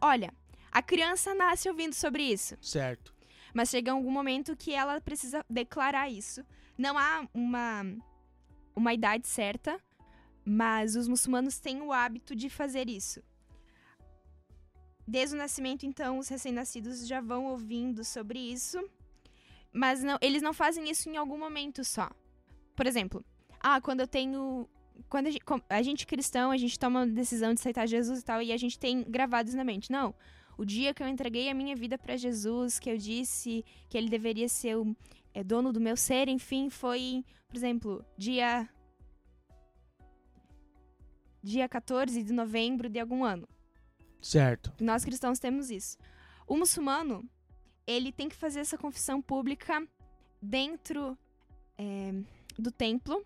Olha, a criança nasce ouvindo sobre isso. Certo. Mas chega algum momento que ela precisa declarar isso. Não há uma, uma idade certa, mas os muçulmanos têm o hábito de fazer isso. Desde o nascimento, então, os recém-nascidos já vão ouvindo sobre isso, mas não, eles não fazem isso em algum momento só. Por exemplo, ah, quando eu tenho. Quando a gente, a gente cristão, a gente toma a decisão de aceitar Jesus e tal, e a gente tem gravados na mente. Não. O dia que eu entreguei a minha vida para Jesus, que eu disse que ele deveria ser o é, dono do meu ser, enfim, foi, por exemplo, dia. Dia 14 de novembro de algum ano. Certo. Nós cristãos temos isso. O muçulmano, ele tem que fazer essa confissão pública dentro é, do templo.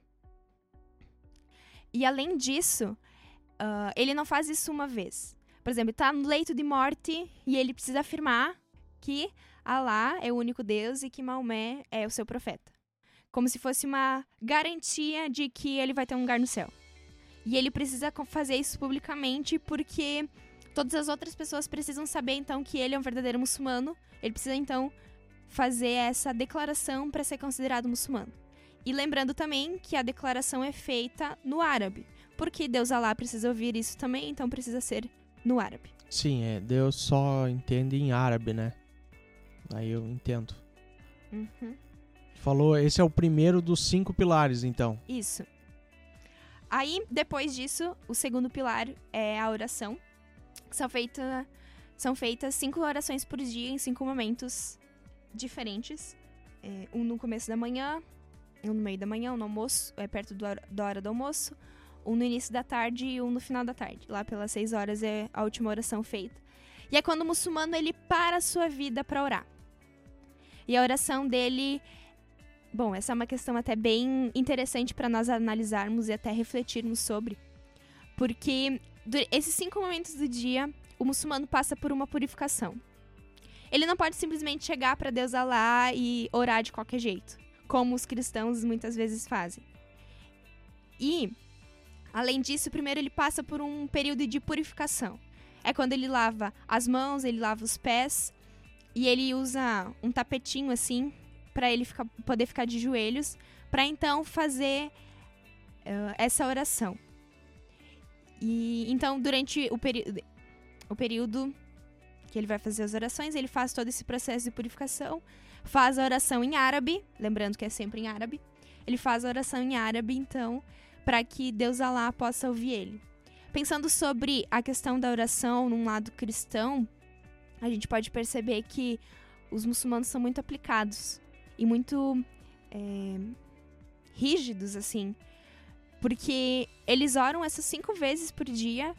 E além disso, ah, ele não faz isso uma vez. Por exemplo, ele tá no leito de morte e ele precisa afirmar que Alá é o único Deus e que Maomé é o seu profeta. Como se fosse uma garantia de que ele vai ter um lugar no céu. E ele precisa fazer isso publicamente porque todas as outras pessoas precisam saber então que ele é um verdadeiro muçulmano. Ele precisa então fazer essa declaração para ser considerado muçulmano. E lembrando também que a declaração é feita no árabe, porque Deus Alá precisa ouvir isso também, então precisa ser no árabe. Sim, é, Deus só entende em árabe, né? Aí eu entendo. Uhum. Falou, esse é o primeiro dos cinco pilares, então. Isso. Aí, depois disso, o segundo pilar é a oração. São, feita, são feitas cinco orações por dia em cinco momentos diferentes. É, um no começo da manhã, um no meio da manhã, um no almoço, é perto do da hora do almoço, um no início da tarde e um no final da tarde. Lá pelas seis horas é a última oração feita. E é quando o muçulmano ele para a sua vida para orar. E a oração dele Bom, essa é uma questão até bem interessante para nós analisarmos e até refletirmos sobre. Porque esses cinco momentos do dia, o muçulmano passa por uma purificação. Ele não pode simplesmente chegar para Deus Alá e orar de qualquer jeito, como os cristãos muitas vezes fazem. E, além disso, primeiro ele passa por um período de purificação. É quando ele lava as mãos, ele lava os pés e ele usa um tapetinho assim para ele ficar- poder ficar de joelhos, para então fazer eh, essa oração. E então durante o, o período que ele vai fazer as orações, ele faz todo esse processo de purificação, faz a oração em árabe, lembrando que é sempre em árabe. Ele faz a oração em árabe, então, para que Deus Alá possa ouvir ele. Pensando sobre a questão da oração num lado cristão, a gente pode perceber que os muçulmanos são muito aplicados e muito é, rígidos, assim. Porque eles oram essas cinco vezes por dia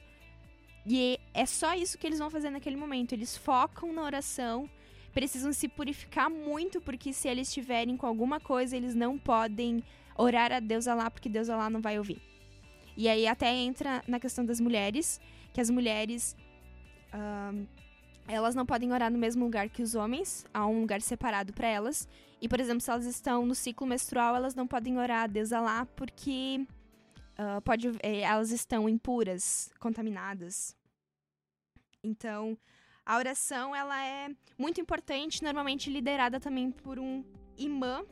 e é só isso que eles vão fazer naquele momento. Eles focam na oração, precisam se purificar muito, porque se eles estiverem com alguma coisa, eles não podem orar a Deus lá, porque Deus lá não vai ouvir. E aí até entra na questão das mulheres, que as mulheres. Elas não podem orar no mesmo lugar que os homens, há um lugar separado para elas. E, por exemplo, se elas estão no ciclo menstrual, elas não podem orar a Deus lá porque uh, pode, eh, elas estão impuras, contaminadas. Então, a oração ela é muito importante, normalmente liderada também por um imã,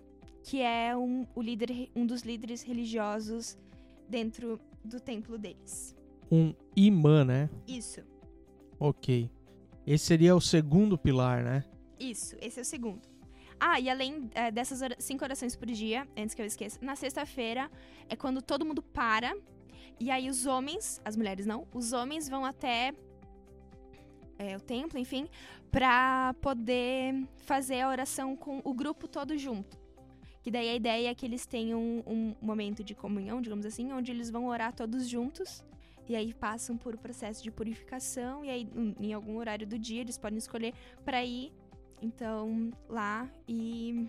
que é um, o líder, um dos líderes religiosos dentro do templo deles. Um imã, né? Isso. Ok. Esse seria o segundo pilar, né? Isso, esse é o segundo. Ah, e além é, dessas cinco orações por dia, antes que eu esqueça, na sexta-feira é quando todo mundo para. E aí os homens, as mulheres não, os homens vão até é, o templo, enfim, para poder fazer a oração com o grupo todo junto. Que daí a ideia é que eles tenham um, um momento de comunhão, digamos assim, onde eles vão orar todos juntos e aí passam por um processo de purificação e aí em algum horário do dia eles podem escolher para ir então lá e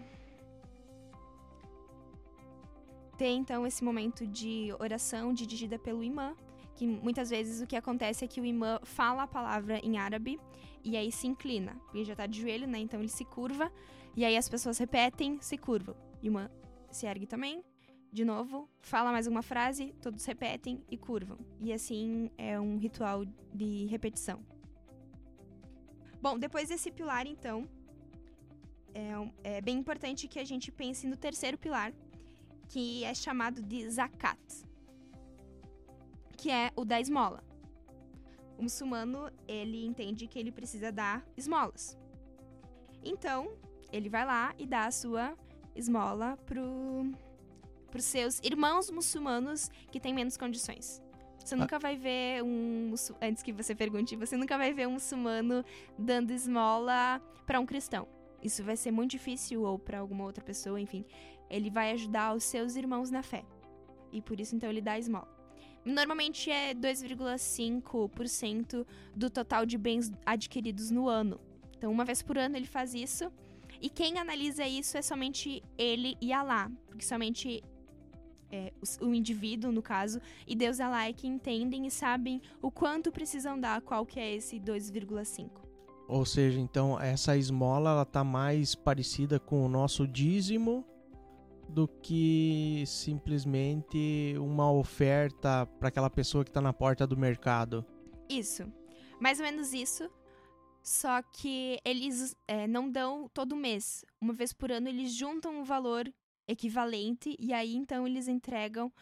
ter então esse momento de oração dirigida pelo imã, que muitas vezes o que acontece é que o imã fala a palavra em árabe e aí se inclina, ele já tá de joelho, né? Então ele se curva e aí as pessoas repetem, se curvam. O imã se ergue também, de novo, fala mais uma frase, todos repetem e curvam. E assim é um ritual de repetição. Bom, depois desse pilar, então, é, é, bem importante que a gente pense no terceiro pilar, que é chamado de zakat, que é o da esmola. O muçulmano, ele entende que ele precisa dar esmolas. Então, ele vai lá e dá a sua esmola pro para os seus irmãos muçulmanos que têm menos condições. Você ah. nunca vai ver um. Antes que você pergunte, você nunca vai ver um muçulmano dando esmola para um cristão. Isso vai ser muito difícil, ou para alguma outra pessoa, enfim. Ele vai ajudar os seus irmãos na fé. E por isso, então, ele dá esmola. Normalmente é 2,5% do total de bens adquiridos no ano. Então, uma vez por ano ele faz isso. E quem analisa isso é somente ele e Alá, porque somente é, o, o, indivíduo, no caso, e Deus é lá é que entendem e sabem o quanto precisam dar, qual que é esse 2,5. Ou seja, então essa esmola ela tá mais parecida com o nosso dízimo do que simplesmente uma oferta para aquela pessoa que está na porta do mercado. Isso, mais ou menos isso. Só que eles é, não dão todo mês. Uma vez por ano eles juntam o valor equivalente e aí então eles entregam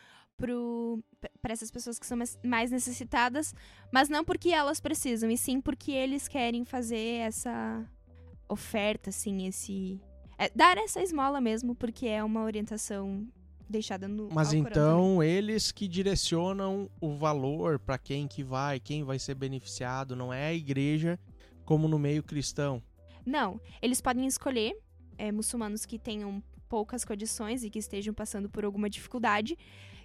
para essas pessoas que são mais necessitadas, mas não porque elas precisam, e sim porque eles querem fazer essa oferta, assim, esse. É, dar essa esmola mesmo, porque é uma orientação deixada no. Mas então eles que direcionam o valor para quem que vai, quem vai ser beneficiado, não é a igreja como no meio cristão. Não, eles podem escolher é, muçulmanos que tenham poucas condições e que estejam passando por alguma dificuldade.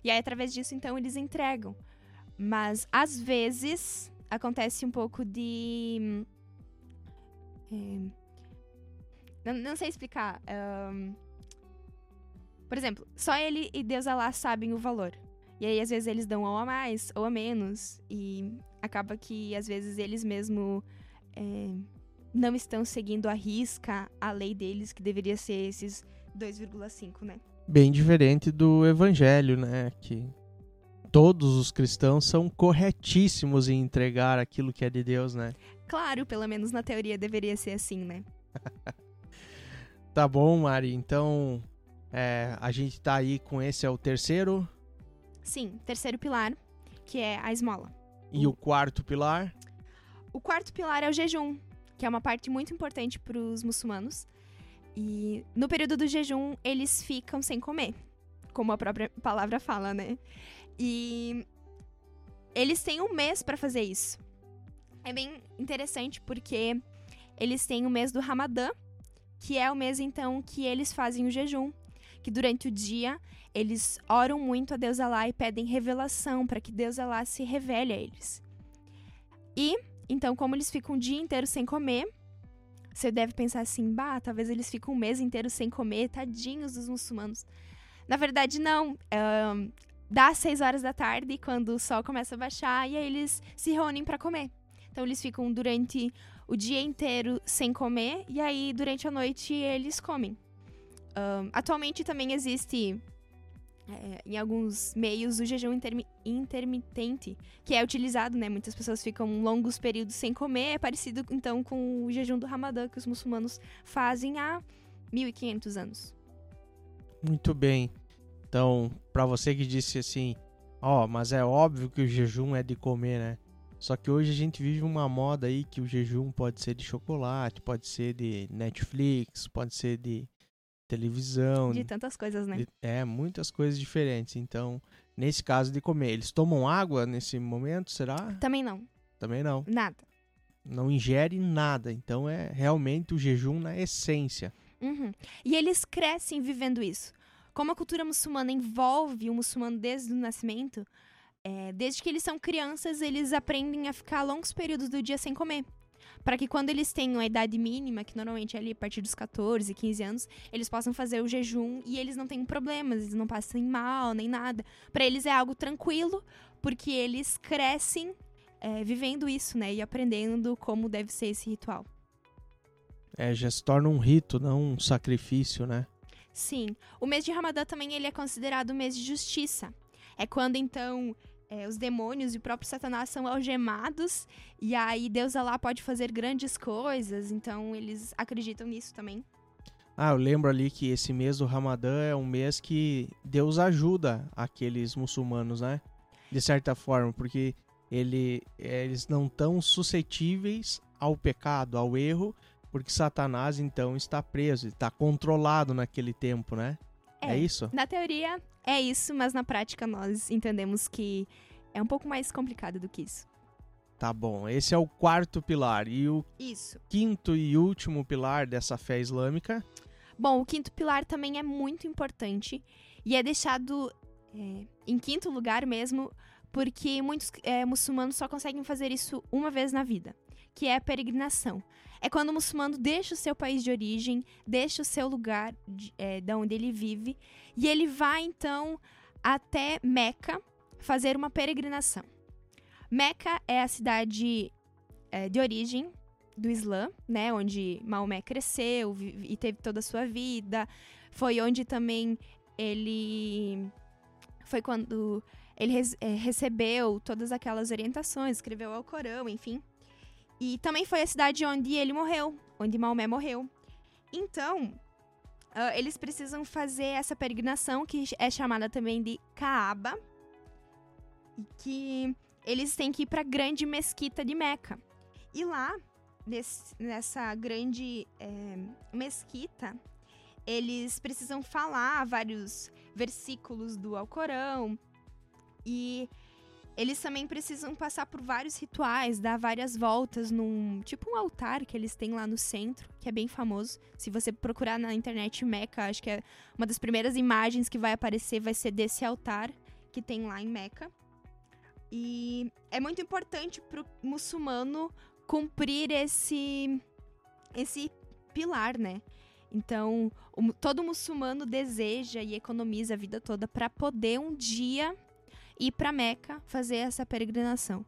E aí, através disso, então, eles entregam. Mas, às vezes, acontece um pouco de. É, não, não, sei explicar. Um, por exemplo, só ele e Deus Alá sabem o valor. E aí, às vezes, eles dão ou a mais ou a menos. E acaba que, às vezes, eles mesmo é, não estão seguindo a risca a lei deles, que deveria ser esses 2,5, né? Bem diferente do evangelho, né? Que todos os cristãos são corretíssimos em entregar aquilo que é de Deus, né? Claro, pelo menos na teoria deveria ser assim, né? tá bom, Mari. Então, é, a gente tá aí com esse é o terceiro? Sim, terceiro pilar, que é a esmola. E o, o quarto pilar? O quarto pilar é o jejum. que é uma parte muito importante para os muçulmanos. E no período do jejum, eles ficam sem comer, como a própria palavra fala, né? E eles têm um mês para fazer isso. É bem interessante porque eles têm o mês do Ramadã, que é o mês então que eles fazem o jejum, que durante o dia eles oram muito a Deus Alá e pedem revelação para que Deus Alá se revele a eles. E então, como eles ficam o dia inteiro sem comer, você deve pensar assim, bah, talvez eles ficam um mês inteiro sem comer, tadinhos dos muçulmanos. Na verdade, não. Um, dá seis horas da tarde, quando o sol começa a baixar, e aí eles se reúnem para comer. Então, eles ficam durante o dia inteiro sem comer, e aí durante a noite eles comem. Um, atualmente também existe é, em alguns meios o jejum intermitente, que é utilizado, né? Muitas pessoas ficam longos períodos sem comer, é parecido então com o jejum do Ramadã que os muçulmanos fazem há 1500 anos. Muito bem. Então, para você que disse assim, ó, oh, mas é óbvio que o jejum é de comer, né? Só que hoje a gente vive uma moda aí que o jejum pode ser de chocolate, pode ser de Netflix, pode ser de televisão. De tantas coisas, né? De, é, muitas coisas diferentes. Então, nesse caso de comer, eles tomam água nesse momento, será? Também não. Também não. Nada. Não ingere nada. Então, é realmente o jejum na essência. Uhum. E eles crescem vivendo isso. Como a cultura muçulmana envolve o muçulmano desde o nascimento, é, desde que eles são crianças, eles aprendem a ficar longos períodos do dia sem comer para que quando eles tenham a idade mínima, que normalmente é ali a partir dos 14, 15 anos, eles possam fazer o jejum e eles não tenham problemas, eles não passem mal nem nada. Para eles é algo tranquilo, porque eles crescem é, vivendo isso, né, e aprendendo como deve ser esse ritual. É, já se torna um rito, não um sacrifício, né? Sim. O mês de Ramadã também ele é considerado um mês de justiça. É quando então é, os demônios e o próprio Satanás são algemados, e aí Deus lá pode fazer grandes coisas, então eles acreditam nisso também. Ah, eu lembro ali que esse mês do Ramadã é um mês que Deus ajuda aqueles muçulmanos, né? De certa forma, porque ele, eles não estão suscetíveis ao pecado, ao erro, porque Satanás então está preso, está controlado naquele tempo, né? É, é isso? Na teoria é isso, mas na prática nós entendemos que é um pouco mais complicado do que isso. Tá bom, esse é o quarto pilar. E o isso. quinto e último pilar dessa fé islâmica? Bom, o quinto pilar também é muito importante e é deixado é, em quinto lugar mesmo, porque muitos é, muçulmanos só conseguem fazer isso uma vez na vida, que é a peregrinação é quando o muçulmano deixa o seu país de origem, deixa o seu lugar de, é, de onde ele vive, e ele vai então até Meca fazer uma peregrinação. Meca é a cidade é, de origem do Islã, né, onde Maomé cresceu e teve toda a sua vida. Foi onde também ele foi quando ele é, recebeu todas aquelas orientações, escreveu o Corão, enfim. E também foi a cidade onde ele morreu, onde Maomé morreu. Então, uh, eles precisam fazer essa peregrinação, que é chamada também de Kaaba, e que eles têm que ir para a grande mesquita de Meca. E lá, nesse, nessa grande é, mesquita, eles precisam falar vários versículos do Alcorão e eles também precisam passar por vários rituais, dar várias voltas num tipo um altar que eles têm lá no centro, que é bem famoso. Se você procurar na internet Meca, acho que é uma das primeiras imagens que vai aparecer vai ser desse altar que tem lá em Meca. E é muito importante para o muçulmano cumprir esse esse pilar, né? Então, o, todo muçulmano deseja e economiza a vida toda para poder um dia ir para Meca fazer essa peregrinação.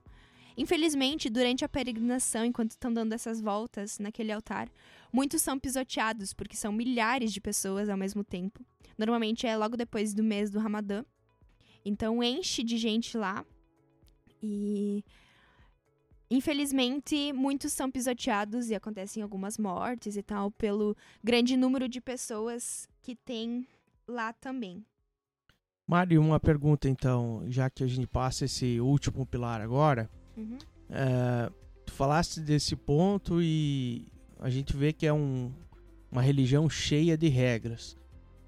Infelizmente, durante a peregrinação, enquanto estão dando essas voltas naquele altar, muitos são pisoteados, porque são milhares de pessoas ao mesmo tempo. Normalmente é logo depois do mês do Ramadã. Então enche de gente lá. E infelizmente muitos são pisoteados e acontecem algumas mortes e tal pelo grande número de pessoas que tem lá também. Mário, uma pergunta então, já que a gente passa esse último pilar agora. Uhum. É, tu falaste desse ponto e a gente vê que é um, uma religião cheia de regras.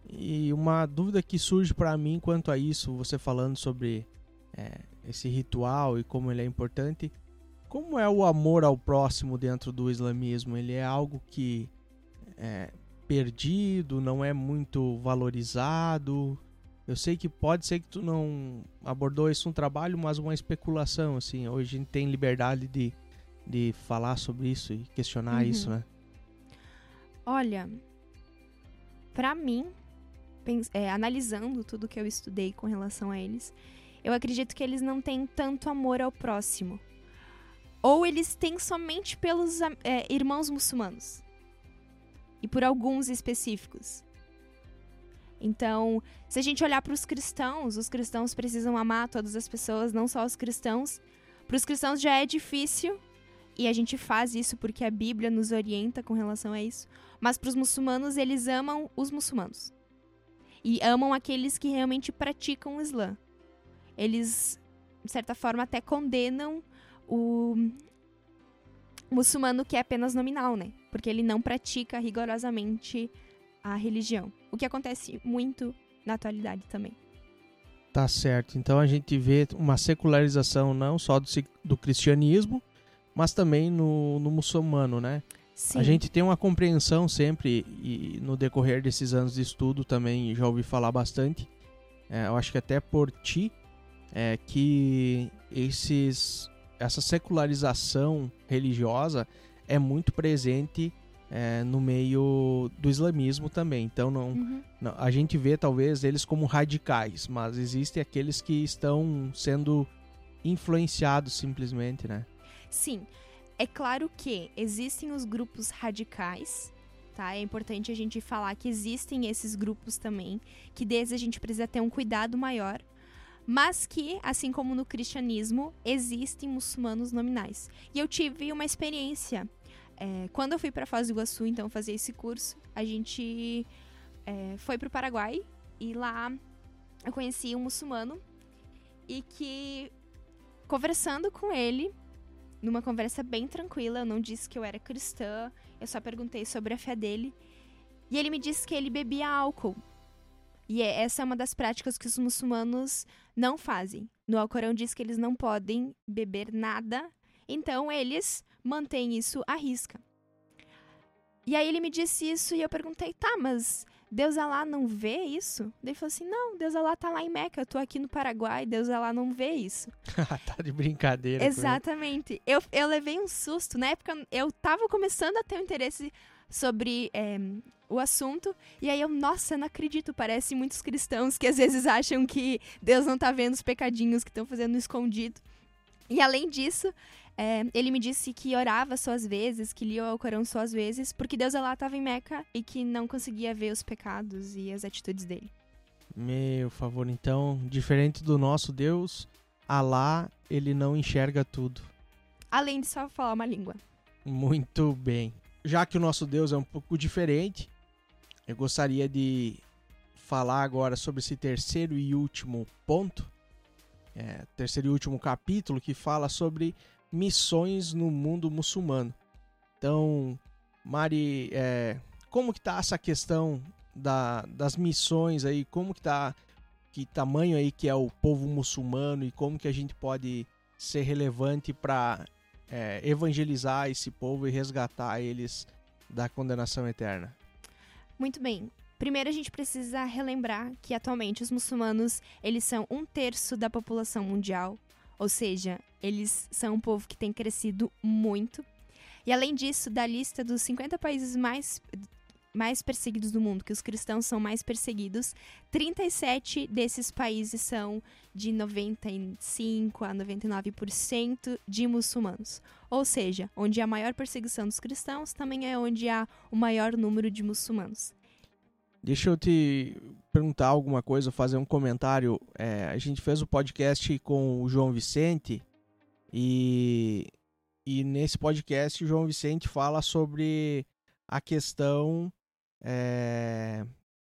E uma dúvida que surge para mim quanto a isso, você falando sobre é, esse ritual e como ele é importante, como é o amor ao próximo dentro do islamismo? Ele é algo que é perdido, não é muito valorizado? Eu sei que pode ser que tu não abordou isso no trabalho, mas uma especulação, assim. Hoje a gente tem liberdade de, de falar sobre isso e questionar uhum. isso, né? Olha, para mim, é, analisando tudo que eu estudei com relação a eles, eu acredito que eles não têm tanto amor ao próximo. Ou eles têm somente pelos é, irmãos muçulmanos. E por alguns específicos. Então, se a gente olhar para os cristãos, os cristãos precisam amar todas as pessoas, não só os cristãos. Para os cristãos já é difícil, e a gente faz isso porque a Bíblia nos orienta com relação a isso. Mas para os muçulmanos, eles amam os muçulmanos. E amam aqueles que realmente praticam o Islã. Eles, de certa forma, até condenam o muçulmano que é apenas nominal, né? Porque ele não pratica rigorosamente a religião. O que acontece muito na atualidade também. Tá certo. Então a gente vê uma secularização não só do, do cristianismo, mas também no, no muçulmano, né? Sim. A gente tem uma compreensão sempre, e no decorrer desses anos de estudo também já ouvi falar bastante, é, eu acho que até por ti, é, que esses, essa secularização religiosa é muito presente é, no meio do islamismo também. Então não, uhum. não, a gente vê talvez eles como radicais, mas existem aqueles que estão sendo influenciados simplesmente, né? Sim. É claro que existem os grupos radicais, tá? É importante a gente falar que existem esses grupos também, que desde a gente precisa ter um cuidado maior, mas que, assim como no cristianismo, existem muçulmanos nominais. E eu tive uma experiência é, quando eu fui para Foz do Iguaçu, então, fazer esse curso, a gente é, foi para o Paraguai e lá eu conheci um muçulmano e que, conversando com ele, numa conversa bem tranquila, eu não disse que eu era cristã, eu só perguntei sobre a fé dele. E ele me disse que ele bebia álcool. E é, essa é uma das práticas que os muçulmanos não fazem. No Alcorão diz que eles não podem beber nada, então eles mantém isso à risca. E aí ele me disse isso e eu perguntei, tá, mas Deus Alá não vê isso? Ele falou assim, não, Deus Alá tá lá em Meca, eu tô aqui no Paraguai, Deus Alá não vê isso. tá de brincadeira. Exatamente. Eu, eu levei um susto, na época eu tava começando a ter um interesse sobre é, o assunto, e aí eu, nossa, não acredito, parece muitos cristãos que às vezes acham que Deus não tá vendo os pecadinhos que estão fazendo escondido. E além disso, é, ele me disse que orava suas vezes, que lia o Corão suas vezes, porque Deus lá estava em Meca e que não conseguia ver os pecados e as atitudes dele. Meu favor, então, diferente do nosso Deus, Alá, ele não enxerga tudo. Além de só falar uma língua. Muito bem. Já que o nosso Deus é um pouco diferente, eu gostaria de falar agora sobre esse terceiro e último ponto, é, terceiro e último capítulo que fala sobre missões no mundo muçulmano. Então, Mari, é, como que tá essa questão da, das missões aí? Como que tá que tamanho aí que é o povo muçulmano e como que a gente pode ser relevante para é, evangelizar esse povo e resgatar eles da condenação eterna? Muito bem. Primeiro a gente precisa relembrar que atualmente os muçulmanos eles são um terço da população mundial, ou seja, eles são um povo que tem crescido muito. E além disso, da lista dos 50 países mais mais perseguidos do mundo, que os cristãos são mais perseguidos, 37 desses países são de 95 a 99% de muçulmanos. Ou seja, onde há maior perseguição dos cristãos, também é onde há o maior número de muçulmanos. Deixa eu te perguntar alguma coisa, fazer um comentário. É, a gente fez o podcast com o João Vicente e, e nesse podcast o João Vicente fala sobre a questão é,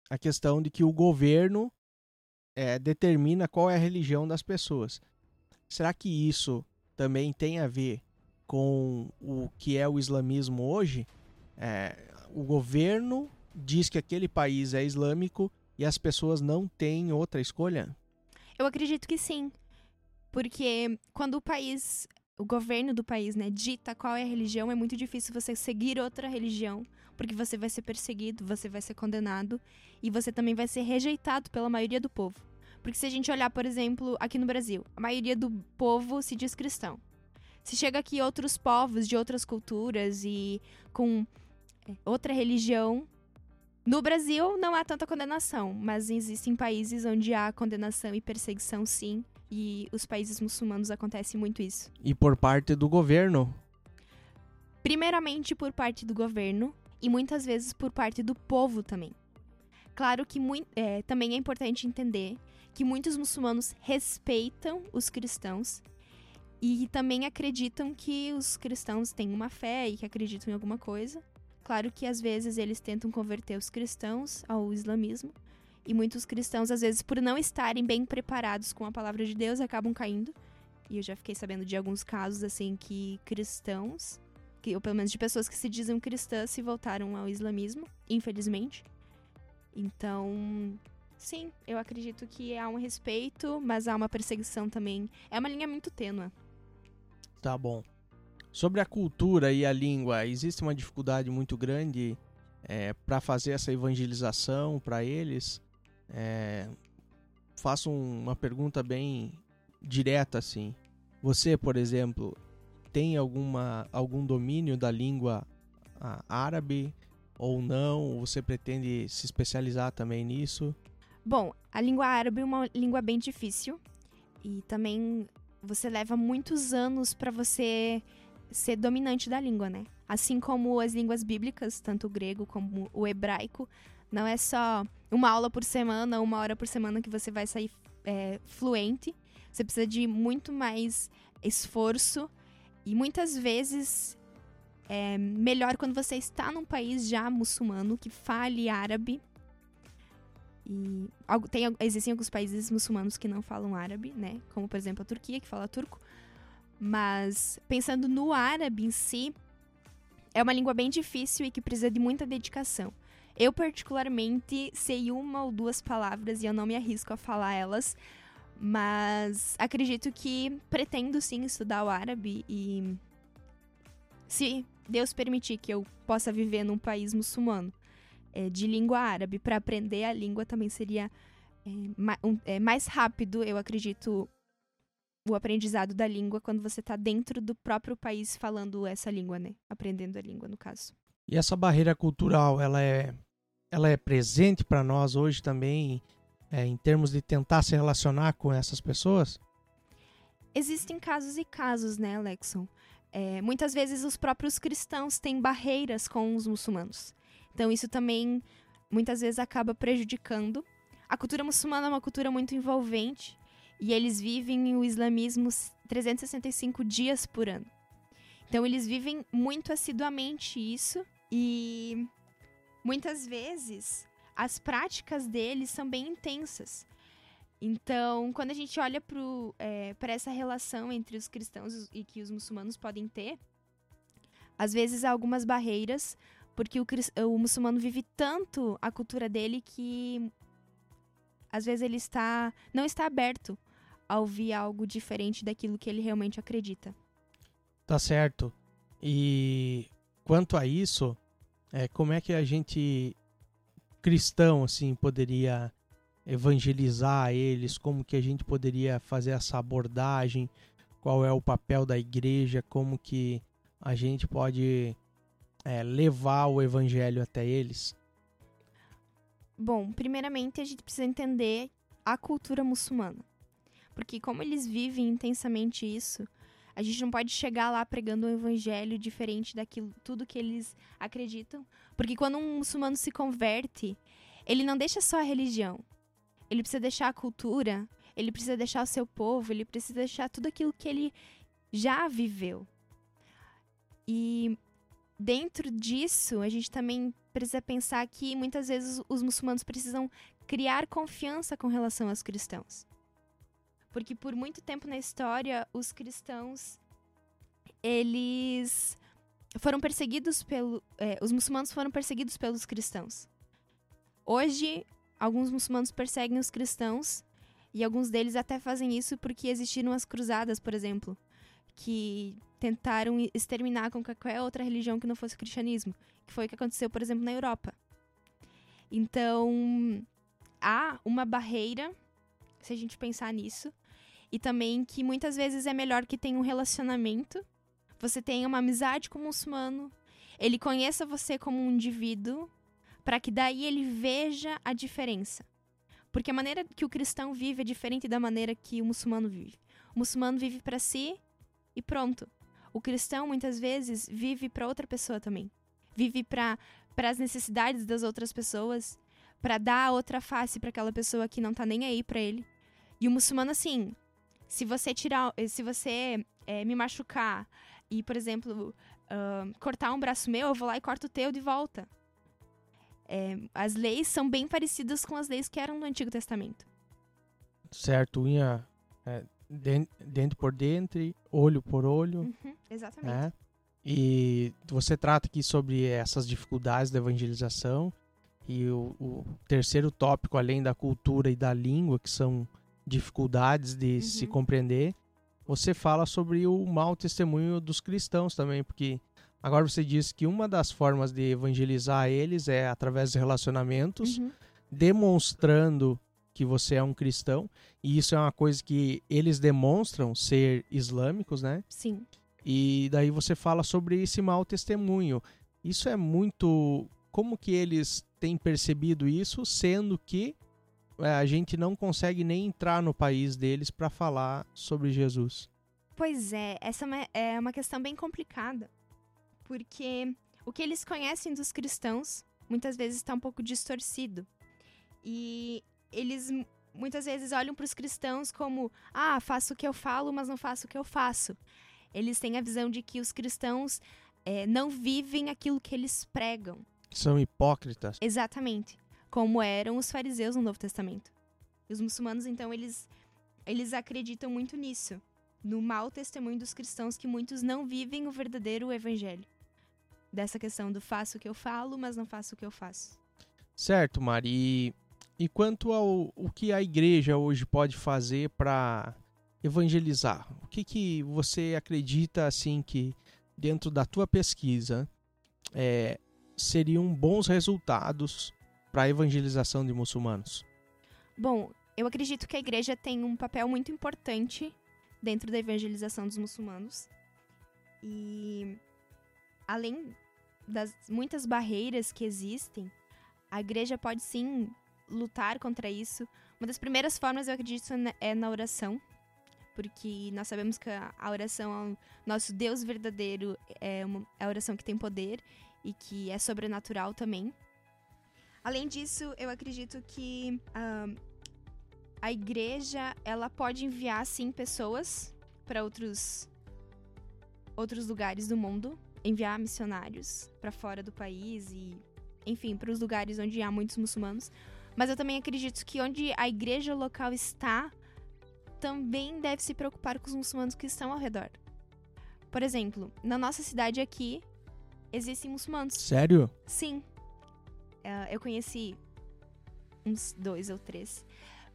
a questão de que o governo é, determina qual é a religião das pessoas. Será que isso também tem a ver com o que é o islamismo hoje, é, o governo diz que aquele país é islâmico e as pessoas não têm outra escolha? Eu acredito que sim. Porque quando o país, o governo do país, né, dita qual é a religião, é muito difícil você seguir outra religião, porque você vai ser perseguido, você vai ser condenado e você também vai ser rejeitado pela maioria do povo. Porque se a gente olhar, por exemplo, aqui no Brasil, a maioria do povo se diz cristão. Se chega aqui outros povos de outras culturas e com é, outra religião, no Brasil não há tanta condenação, mas existem países onde há condenação e perseguição sim, e os países muçulmanos acontece muito isso. E por parte do governo? Primeiramente por parte do governo e muitas vezes por parte do povo também. Claro que é, também é importante entender que muitos muçulmanos respeitam os cristãos e também acreditam que os cristãos têm uma fé e que acreditam em alguma coisa. Claro que às vezes eles tentam converter os cristãos ao islamismo, e muitos cristãos, às vezes, por não estarem bem preparados com a palavra de Deus, acabam caindo. E eu já fiquei sabendo de alguns casos, assim, que cristãos, que, ou pelo menos de pessoas que se dizem cristãs, se voltaram ao islamismo, infelizmente. Então, sim, eu acredito que há um respeito, mas há uma perseguição também. É uma linha muito tênua. Tá bom. Sobre a cultura e a língua, existe uma dificuldade muito grande é, para fazer essa evangelização para eles? É, faço uma pergunta bem direta assim. Você, por exemplo, tem alguma algum domínio da língua árabe ou não? Você pretende se especializar também nisso? Bom, a língua árabe é uma língua bem difícil e também você leva muitos anos para você ser dominante da língua, né? Assim como as línguas bíblicas, tanto o grego como o hebraico, não é só uma aula por semana, uma hora por semana que você vai sair é, fluente. Você precisa de muito mais esforço e muitas vezes é melhor quando você está num país já muçulmano que fale árabe. E tem, existem alguns países muçulmanos que não falam árabe, né? Como, por exemplo, a Turquia, que fala turco. Mas pensando no árabe em si, é uma língua bem difícil e que precisa de muita dedicação. Eu, particularmente, sei uma ou duas palavras e eu não me arrisco a falar elas, mas acredito que pretendo sim estudar o árabe e se Deus permitir que eu possa viver num país muçulmano é, de língua árabe para aprender a língua também seria é, ma um, é, mais rápido, eu acredito, o aprendizado da língua quando você está dentro do próprio país falando essa língua, né? Aprendendo a língua, no caso. E essa barreira cultural, ela é ela é presente para nós hoje também, é, em termos de tentar se relacionar com essas pessoas? Existem casos e casos, né, Alexon? É, muitas vezes os próprios cristãos têm barreiras com os muçulmanos. Então isso também muitas vezes acaba prejudicando. A cultura muçulmana é uma cultura muito envolvente e eles vivem o islamismo 365 dias por ano. Então eles vivem muito assiduamente isso e muitas vezes as práticas deles são bem intensas. Então, quando a gente olha para é, essa relação entre os cristãos e que os muçulmanos podem ter, às vezes há algumas barreiras, porque o, o muçulmano vive tanto a cultura dele que às vezes ele está não está aberto a ouvir algo diferente daquilo que ele realmente acredita. Tá certo. E quanto a isso, é, como é que a gente cristão assim poderia evangelizar eles? Como que a gente poderia fazer essa abordagem? Qual é o papel da igreja? Como que a gente pode é, levar o evangelho até eles? Bom, primeiramente a gente precisa entender a cultura muçulmana. Porque como eles vivem intensamente isso, a gente não pode chegar lá pregando um evangelho diferente daquilo tudo que eles acreditam, porque quando um muçulmano se converte, ele não deixa só a religião. Ele precisa deixar a cultura, ele precisa deixar o seu povo, ele precisa deixar tudo aquilo que ele já viveu. E dentro disso, a gente também precisa pensar que muitas vezes os muçulmanos precisam criar confiança com relação aos cristãos. Porque por muito tempo na história, os cristãos eles foram perseguidos pelo. É, os muçulmanos foram perseguidos pelos cristãos. Hoje, alguns muçulmanos perseguem os cristãos e alguns deles até fazem isso porque existiram as cruzadas, por exemplo, que tentaram exterminar com qualquer outra religião que não fosse o cristianismo, que foi o que aconteceu, por exemplo, na Europa. Então, há uma barreira, se a gente pensar nisso, e também que muitas vezes é melhor que tenha um relacionamento, você tenha uma amizade com o muçulmano, ele conheça você como um indivíduo, para que daí ele veja a diferença. Porque a maneira que o cristão vive é diferente da maneira que o muçulmano vive. O muçulmano vive para si e pronto. O cristão muitas vezes vive para outra pessoa também. Vive para para as necessidades das outras pessoas, para dar outra face para aquela pessoa que não tá nem aí para ele. E o muçulmano assim, se você tirar, se você é, me machucar e, por exemplo, uh, cortar um braço meu, eu vou lá e corto o teu de volta. É, as leis são bem parecidas com as leis que eram no Antigo Testamento. Certo, unha é, dente por dente, olho por olho. Uhum, exatamente. É. E você trata aqui sobre essas dificuldades da evangelização. E o, o, terceiro tópico, além da cultura e da língua, que são dificuldades de uhum. se compreender, você fala sobre o mau testemunho dos cristãos também, porque agora você disse que uma das formas de evangelizar eles é através de relacionamentos, uhum. demonstrando que você é um cristão, e isso é uma coisa que eles demonstram ser islâmicos, né? Sim. E daí você fala sobre esse mau testemunho. Isso é muito. Como que eles têm percebido isso, sendo que a gente não consegue nem entrar no país deles para falar sobre Jesus? Pois é, essa é, é uma questão bem complicada, porque o que eles conhecem dos cristãos muitas vezes está um pouco distorcido. E eles muitas vezes olham para os cristãos como: ah, faço o que eu falo, mas não faço o que eu faço. Eles têm a visão de que os cristãos é, não vivem aquilo que eles pregam. São hipócritas. Exatamente. Como eram os fariseus no Novo Testamento. E os muçulmanos, então, eles, eles acreditam muito nisso. No mau testemunho dos cristãos que muitos não vivem o verdadeiro evangelho. Dessa questão do faço o que eu falo, mas não faço o que eu faço. Certo, Mari. E quanto ao o que a igreja hoje pode fazer para evangelizar, o que, que você acredita assim que dentro da tua pesquisa é, seriam bons resultados para a evangelização de muçulmanos? Bom, eu acredito que a igreja tem um papel muito importante dentro da evangelização dos muçulmanos. E além das muitas barreiras que existem, a igreja pode sim lutar contra isso. Uma das primeiras formas, eu acredito, é na oração. Porque nós sabemos que a oração ao nosso Deus verdadeiro é, uma, é a oração que tem poder e que é sobrenatural também. Além disso, eu acredito que a igreja ela pode enviar sim pessoas para outros outros lugares do mundo, enviar missionários para fora do país e, enfim, para os lugares onde há muitos muçulmanos, mas eu também acredito que onde a igreja local está, também deve se preocupar com os muçulmanos que estão ao redor. Por exemplo, na nossa cidade aqui, existem muçulmanos. Sério? Sim. Uh, eu conheci uns dois ou três.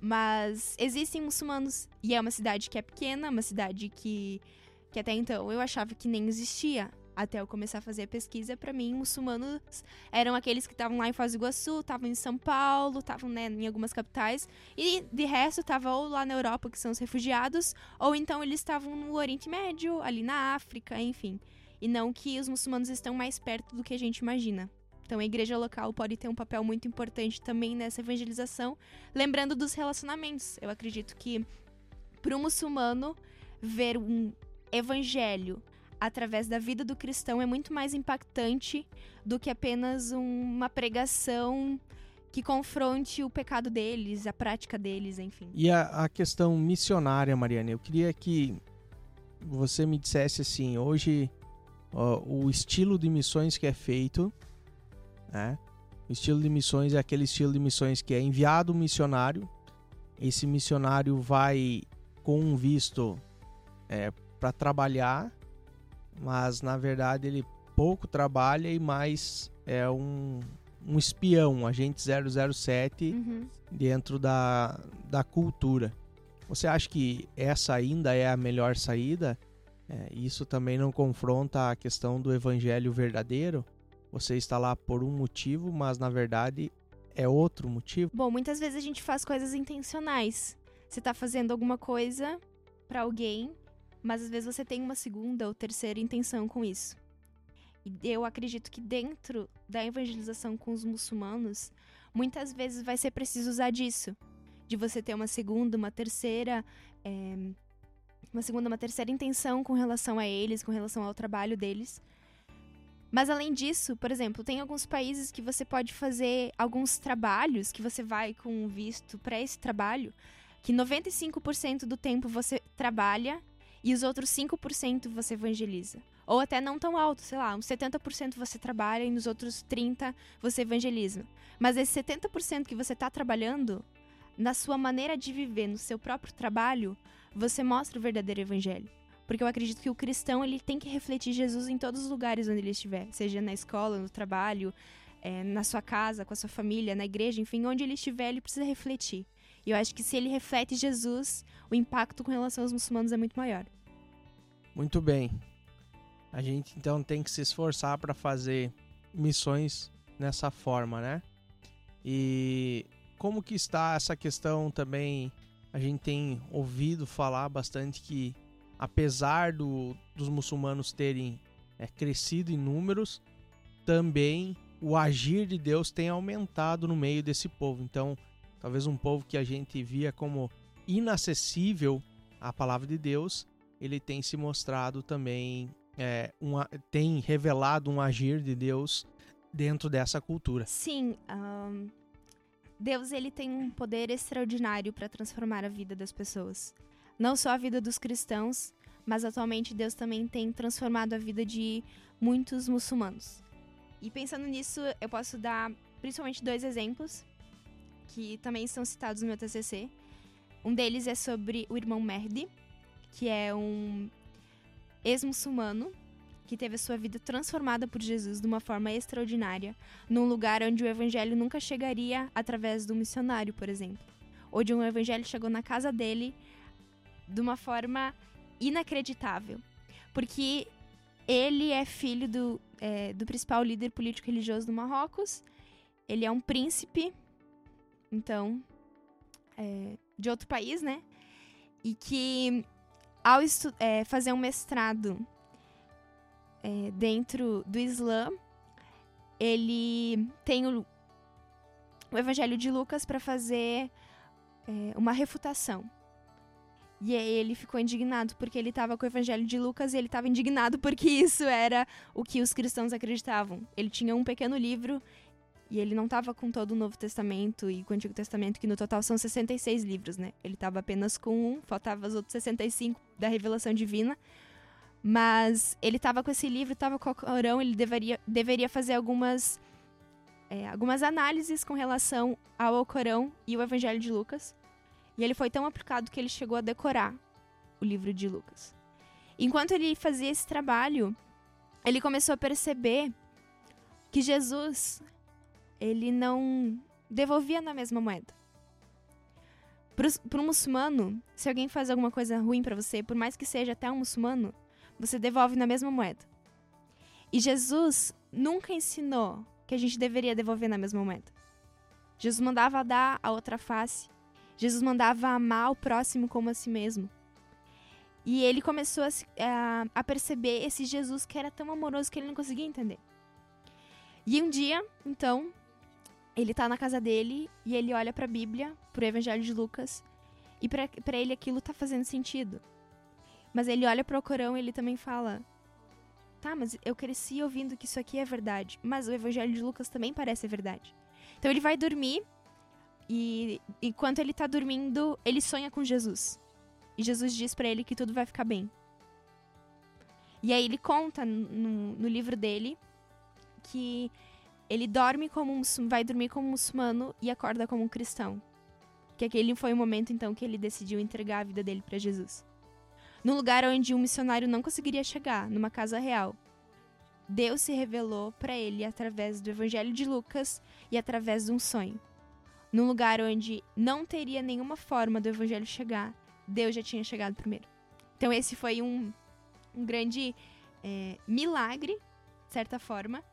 Mas existem muçulmanos. E é uma cidade que é pequena, uma cidade que, que até então eu achava que nem existia até eu começar a fazer a pesquisa, para mim, muçulmanos eram aqueles que estavam lá em Foz do Iguaçu, estavam em São Paulo, estavam né, em algumas capitais, e de resto estavam ou lá na Europa, que são os refugiados, ou então eles estavam no Oriente Médio, ali na África, enfim. E não que os muçulmanos estão mais perto do que a gente imagina. Então a igreja local pode ter um papel muito importante também nessa evangelização, lembrando dos relacionamentos. Eu acredito que para o muçulmano ver um evangelho através da vida do cristão é muito mais impactante do que apenas uma pregação que confronte o pecado deles, a prática deles, enfim. E a, a questão missionária, Mariana, eu queria que você me dissesse assim, hoje ó, o estilo de missões que é feito, né? O estilo de missões é aquele estilo de missões que é enviado um missionário, esse missionário vai com um visto é, para trabalhar mas na verdade ele pouco trabalha e mais é um, um espião, um agente 007 Uhum. dentro da, da cultura. Você acha que essa ainda é a melhor saída? É, isso também não confronta a questão do evangelho verdadeiro? Você está lá por um motivo, mas na verdade é outro motivo? Bom, muitas vezes a gente faz coisas intencionais. Você tá fazendo alguma coisa pra alguém, mas às vezes você tem uma segunda ou terceira intenção com isso. E eu acredito que dentro da evangelização com os muçulmanos, muitas vezes vai ser preciso usar disso. De você ter uma segunda, uma terceira. é, uma segunda, uma terceira intenção com relação a eles, com relação ao trabalho deles. Mas além disso, por exemplo, tem alguns países que você pode fazer alguns trabalhos que você vai com visto para esse trabalho, que 95% do tempo você trabalha e os outros 5% você evangeliza. Ou até não tão alto, sei lá, uns 70% você trabalha e nos outros 30% você evangeliza. Mas esse 70% que você está trabalhando, na sua maneira de viver, no seu próprio trabalho, você mostra o verdadeiro evangelho. Porque eu acredito que o cristão ele tem que refletir Jesus em todos os lugares onde ele estiver, seja na escola, no trabalho, eh, na sua casa, com a sua família, na igreja, enfim, onde ele estiver, ele precisa refletir. E eu acho que se ele reflete Jesus, o impacto com relação aos muçulmanos é muito maior. Muito bem. A gente então tem que se esforçar para fazer missões nessa forma, né? E como que está essa questão também? A gente tem ouvido falar bastante que, apesar do, dos muçulmanos terem é, crescido em números, também o agir de Deus tem aumentado no meio desse povo. Então, talvez um povo que a gente via como inacessível à palavra de Deus, ele tem se mostrado também, é, uma, tem revelado um agir de Deus dentro dessa cultura. Sim, ahn, Deus ele tem um poder extraordinário para transformar a vida das pessoas. Não só a vida dos cristãos, mas atualmente Deus também tem transformado a vida de muitos muçulmanos. E pensando nisso, eu posso dar principalmente dois exemplos que também são citados no meu TCC. Um deles é sobre o irmão Mehdi, que é um ex-muçulmano que teve a sua vida transformada por Jesus de uma forma extraordinária, num lugar onde o evangelho nunca chegaria através do missionário, por exemplo. Onde um evangelho chegou na casa dele de uma forma inacreditável. Porque ele é filho do, é, do principal líder político religioso do Marrocos, ele é um príncipe, então, é, de outro país, né? E que ao é, fazer um mestrado é, dentro do Islã, ele tem o, o Evangelho de Lucas para fazer é, uma refutação. E ele ficou indignado porque ele estava com o Evangelho de Lucas e ele estava indignado porque isso era o que os cristãos acreditavam. Ele tinha um pequeno livro e ele não estava com todo o Novo Testamento e com o Antigo Testamento, que no total são 66 livros, né? Ele estava apenas com um, faltava os outros 65 da revelação divina. Mas ele estava com esse livro, estava com o Corão, ele deveria, deveria fazer algumas, é, algumas análises com relação ao Alcorão e o Evangelho de Lucas. E ele foi tão aplicado que ele chegou a decorar o livro de Lucas. Enquanto ele fazia esse trabalho, ele começou a perceber que Jesus ele não devolvia na mesma moeda. Para um muçulmano, se alguém faz alguma coisa ruim para você, por mais que seja até um muçulmano, você devolve na mesma moeda. E Jesus nunca ensinou que a gente deveria devolver na mesma moeda. Jesus mandava dar a outra face. Jesus mandava amar o próximo como a si mesmo. E ele começou a, a- a perceber esse Jesus que era tão amoroso que ele não conseguia entender. E um dia, então, ele tá na casa dele e ele olha pra Bíblia, pro Evangelho de Lucas, e pra ele aquilo tá fazendo sentido. Mas ele olha pro Corão e ele também fala: Tá, mas eu cresci ouvindo que isso aqui é verdade. Mas o Evangelho de Lucas também parece verdade. Então ele vai dormir e enquanto ele tá dormindo, ele sonha com Jesus. E Jesus diz pra ele que tudo vai ficar bem. E aí ele conta no, no livro dele que ele dorme como um, vai dormir como um muçulmano e acorda como um cristão. Que aquele foi o momento então que ele decidiu entregar a vida dele pra Jesus. num lugar onde um missionário não conseguiria chegar, numa casa real. Deus se revelou para ele através do Evangelho de Lucas e através de um sonho. Num lugar onde não teria nenhuma forma do Evangelho chegar, Deus já tinha chegado primeiro. Então, esse foi um, um grande é, milagre, de certa forma,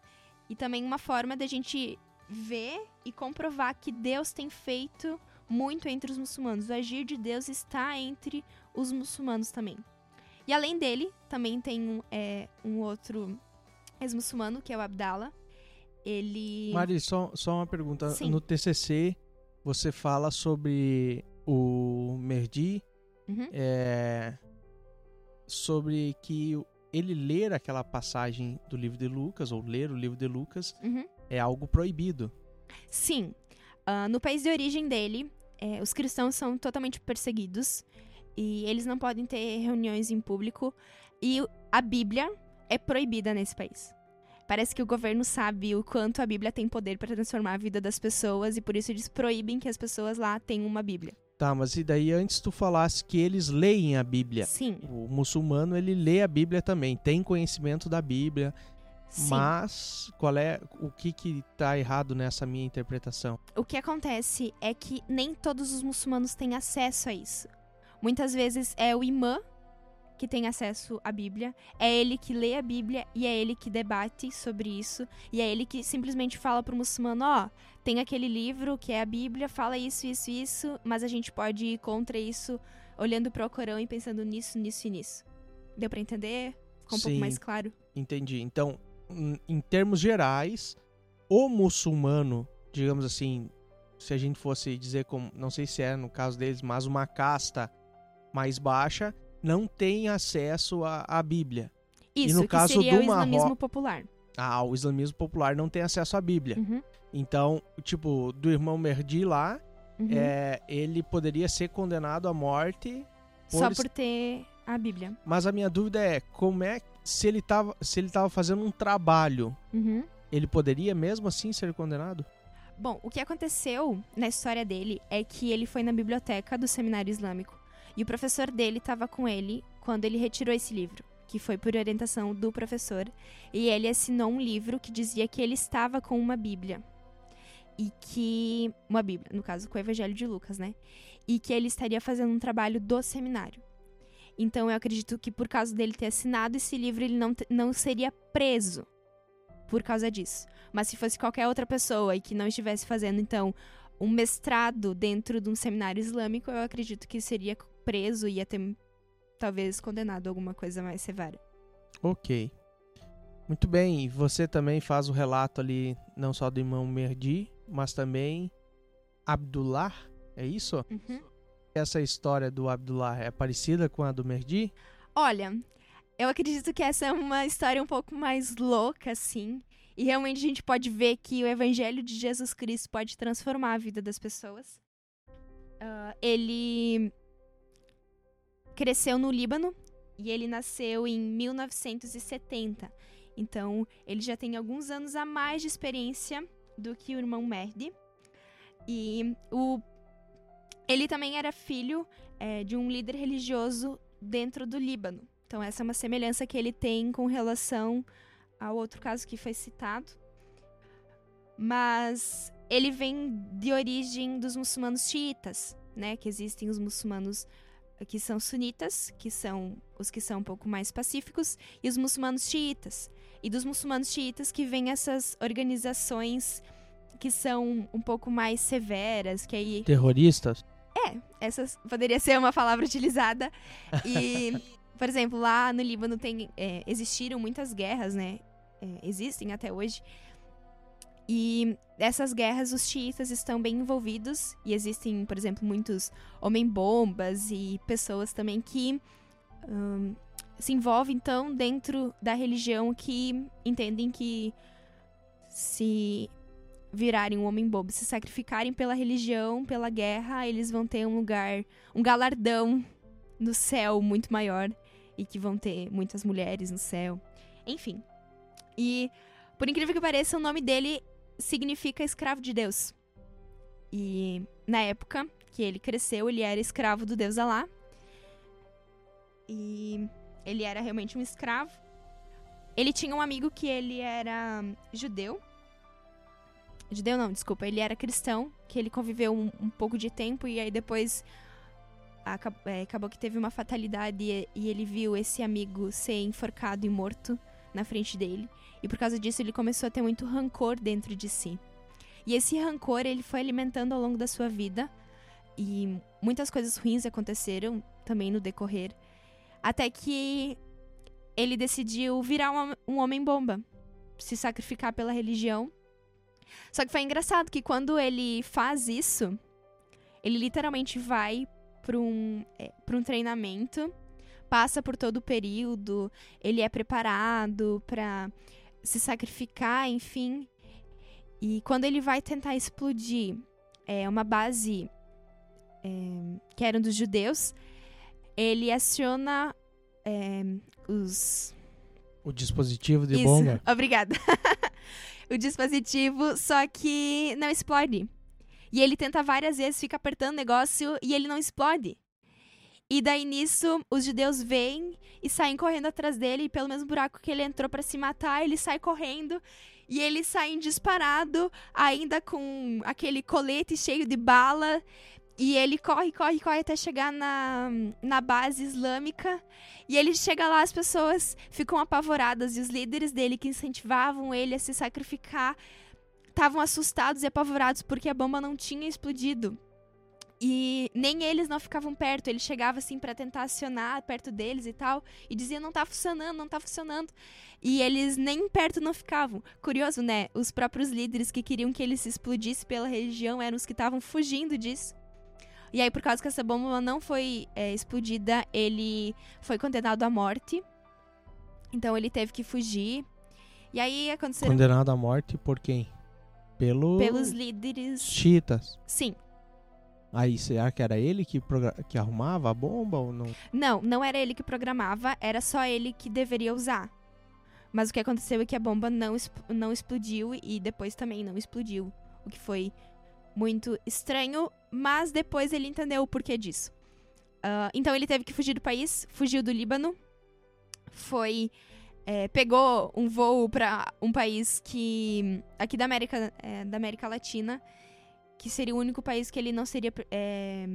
e também uma forma da gente ver e comprovar que Deus tem feito muito entre os muçulmanos. O agir de Deus está entre os muçulmanos também. E além dele, também tem um, é, um outro ex-muçulmano, que é o Abdallah. Ele. Mari, só, só uma pergunta. Sim. No TCC, você fala sobre o Merdi, Uhum. é, sobre que ele ler aquela passagem do livro de Lucas, ou ler o livro de Lucas, Uhum. é algo proibido. Sim. Ah, no país de origem dele, é, os cristãos são totalmente perseguidos e eles não podem ter reuniões em público e a Bíblia é proibida nesse país. Parece que o governo sabe o quanto a Bíblia tem poder para transformar a vida das pessoas e por isso eles proíbem que as pessoas lá tenham uma Bíblia. Tá, mas e daí antes tu falasse que eles leem a Bíblia. Sim, O muçulmano, ele lê a Bíblia também, tem conhecimento da Bíblia, sim. mas qual é o que que tá errado nessa minha interpretação? O que acontece é que nem todos os muçulmanos têm acesso a isso. Muitas vezes é o imã que tem acesso à Bíblia, é ele que lê a Bíblia e é ele que debate sobre isso, e é ele que simplesmente fala pro muçulmano, ó, tem aquele livro que é a Bíblia, fala isso, isso, isso, mas a gente pode ir contra isso olhando pro Corão e pensando nisso, nisso e nisso. Deu pra entender? Ficou um pouco Sim. mais claro? Entendi. Então, em- em termos gerais, o muçulmano, digamos assim, se a gente fosse dizer como, não sei se é no caso deles, mas uma casta mais baixa, não tem acesso à, à Bíblia. Isso, no que caso seria do o islamismo Marro- popular. Ah, o islamismo popular não tem acesso à Bíblia. Uhum, Então, tipo, do irmão Merdi lá, uhum. é, ele poderia ser condenado à morte. Só por- por ter a Bíblia. Mas a minha dúvida é, como é se ele tava, se ele tava fazendo um trabalho, Uhum. ele poderia mesmo assim ser condenado? Bom, o que aconteceu na história dele é que ele foi na biblioteca do seminário islâmico e o professor dele estava com ele quando ele retirou esse livro, que foi por orientação do professor, e ele assinou um livro que dizia que ele estava com uma Bíblia. E que. Uma Bíblia, no caso, com o Evangelho de Lucas, né? E que ele estaria fazendo um trabalho do seminário. Então eu acredito que por causa dele ter assinado esse livro, ele não, não seria preso por causa disso. Mas se fosse qualquer outra pessoa e que não estivesse fazendo, então, um mestrado dentro de um seminário islâmico, eu acredito que seria preso e ia ter, talvez, condenado a alguma coisa mais severa. Ok. Muito bem, e você também faz o relato ali, não só do irmão Merdi, mas também Abdullah, é isso? Essa história do Abdullah é parecida com a do Merdi? Olha, eu acredito que essa é uma história um pouco mais louca, assim. E realmente a gente pode ver que o evangelho de Jesus Cristo pode transformar a vida das pessoas. Ah, ele cresceu no Líbano e ele nasceu em 1970. Então, ele já tem alguns anos a mais de experiência do que o irmão Merdi. E o... ele também era filho eh, de um líder religioso dentro do Líbano. Então, essa é uma semelhança que ele tem com relação ao outro caso que foi citado. Mas ele vem de origem dos muçulmanos xiitas, né? Que existem os muçulmanos que são sunitas, que são os que são um pouco mais pacíficos, e os muçulmanos xiitas. E dos muçulmanos xiitas que vêm essas organizações que são um pouco mais severas, que aí Terroristas? é, essa poderia ser uma palavra utilizada. E, por exemplo, lá no Líbano tem, é, existiram muitas guerras, né? É, existem até hoje. E essas guerras, os xiitas estão bem envolvidos. E existem, por exemplo, muitos homem-bombas e pessoas também que hum, se envolvem, então, dentro da religião que entendem que se virarem um homem bobo, se sacrificarem pela religião, pela guerra, eles vão ter um lugar, um galardão no céu muito maior e que vão ter muitas mulheres no céu. Enfim. E por incrível que pareça, o nome dele significa escravo de Deus. E na época que ele cresceu, ele era escravo do deus Alá. e ele era realmente um escravo. Ele tinha um amigo que ele era judeu. Judeu não, desculpa, ele era cristão, que ele conviveu um, um pouco de tempo e aí depois acabou, é, acabou que teve uma fatalidade e, e ele viu esse amigo ser enforcado e morto na frente dele. E por causa disso ele começou a ter muito rancor dentro de si. E esse rancor ele foi alimentando ao longo da sua vida e muitas coisas ruins aconteceram também no decorrer, até que ele decidiu virar um, um homem-bomba, se sacrificar pela religião. Só que foi engraçado que quando ele faz isso, ele literalmente vai para um, é, um treinamento, passa por todo o período, ele é preparado para se sacrificar, enfim. E quando ele vai tentar explodir é, uma base é, que eram dos judeus, ele aciona é, os. O dispositivo de Isso, bomba. Obrigada. o dispositivo, só que não explode. E ele tenta várias vezes, fica apertando o negócio e ele não explode. E daí nisso, os judeus vêm e saem correndo atrás dele, e pelo mesmo buraco que ele entrou para se matar, ele sai correndo e eles saem disparado, ainda com aquele colete cheio de bala. E ele corre, corre, corre até chegar na, na base islâmica. E ele chega lá, as pessoas ficam apavoradas. E os líderes dele, que incentivavam ele a se sacrificar, estavam assustados e apavorados porque a bomba não tinha explodido. E nem eles não ficavam perto. Ele chegava assim para tentar acionar perto deles e tal. E dizia: não tá funcionando, não tá funcionando. E eles nem perto não ficavam. Curioso, né? Os próprios líderes que queriam que ele se explodisse pela região eram os que estavam fugindo disso. E aí, por causa que essa bomba não foi é, explodida, ele foi condenado à morte. Então ele teve que fugir. E aí aconteceu. Condenado à morte por quem? Pelo... Pelos líderes. Chiitas. Sim. Aí, será que era ele que, que arrumava a bomba ou não? Não, não era ele que programava, era só ele que deveria usar. Mas o que aconteceu é que a bomba não, não explodiu e depois também não explodiu. O que foi muito estranho, mas depois ele entendeu o porquê disso. Uh, então ele teve que fugir do país, fugiu do Líbano, foi é, pegou um voo para um país que aqui da América é, da América Latina, que seria o único país que ele não seria é,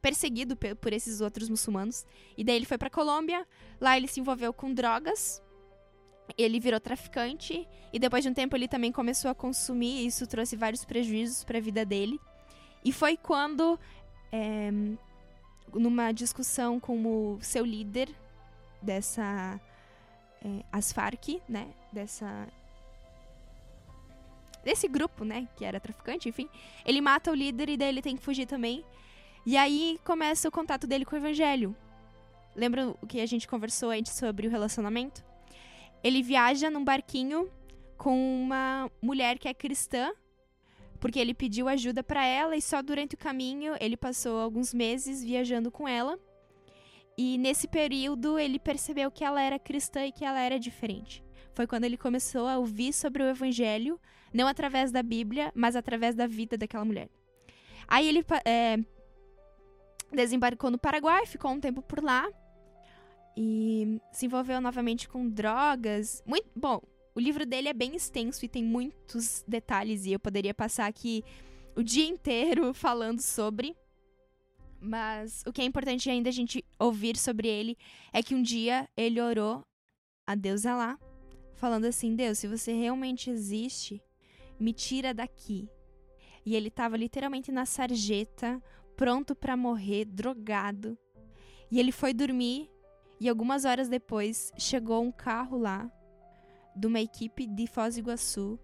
perseguido por esses outros muçulmanos. E daí ele foi para Colômbia, lá ele se envolveu com drogas ele virou traficante e depois de um tempo ele também começou a consumir e isso trouxe vários prejuízos para a vida dele. E foi quando, é, numa discussão com o seu líder dessa é, as Farc, né, dessa desse grupo, né, que era traficante, enfim, ele mata o líder e daí ele tem que fugir também. E aí começa o contato dele com o evangelho. Lembra o que a gente conversou antes sobre o relacionamento? Ele viaja num barquinho com uma mulher que é cristã, porque ele pediu ajuda para ela e só durante o caminho ele passou alguns meses viajando com ela. E nesse período ele percebeu que ela era cristã e que ela era diferente. Foi quando ele começou a ouvir sobre o evangelho, não através da Bíblia, mas através da vida daquela mulher. Aí ele é, desembarcou no Paraguai, ficou um tempo por lá e se envolveu novamente com drogas. Muito bom. O livro dele é bem extenso e tem muitos detalhes e eu poderia passar aqui o dia inteiro falando sobre. Mas o que é importante ainda a gente ouvir sobre ele é que um dia ele orou a Deus Alá, falando assim: Deus, se você realmente existe, me tira daqui. E ele estava literalmente na sarjeta, pronto para morrer, drogado. E ele foi dormir e algumas horas depois chegou um carro lá de uma equipe de Foz do Iguaçu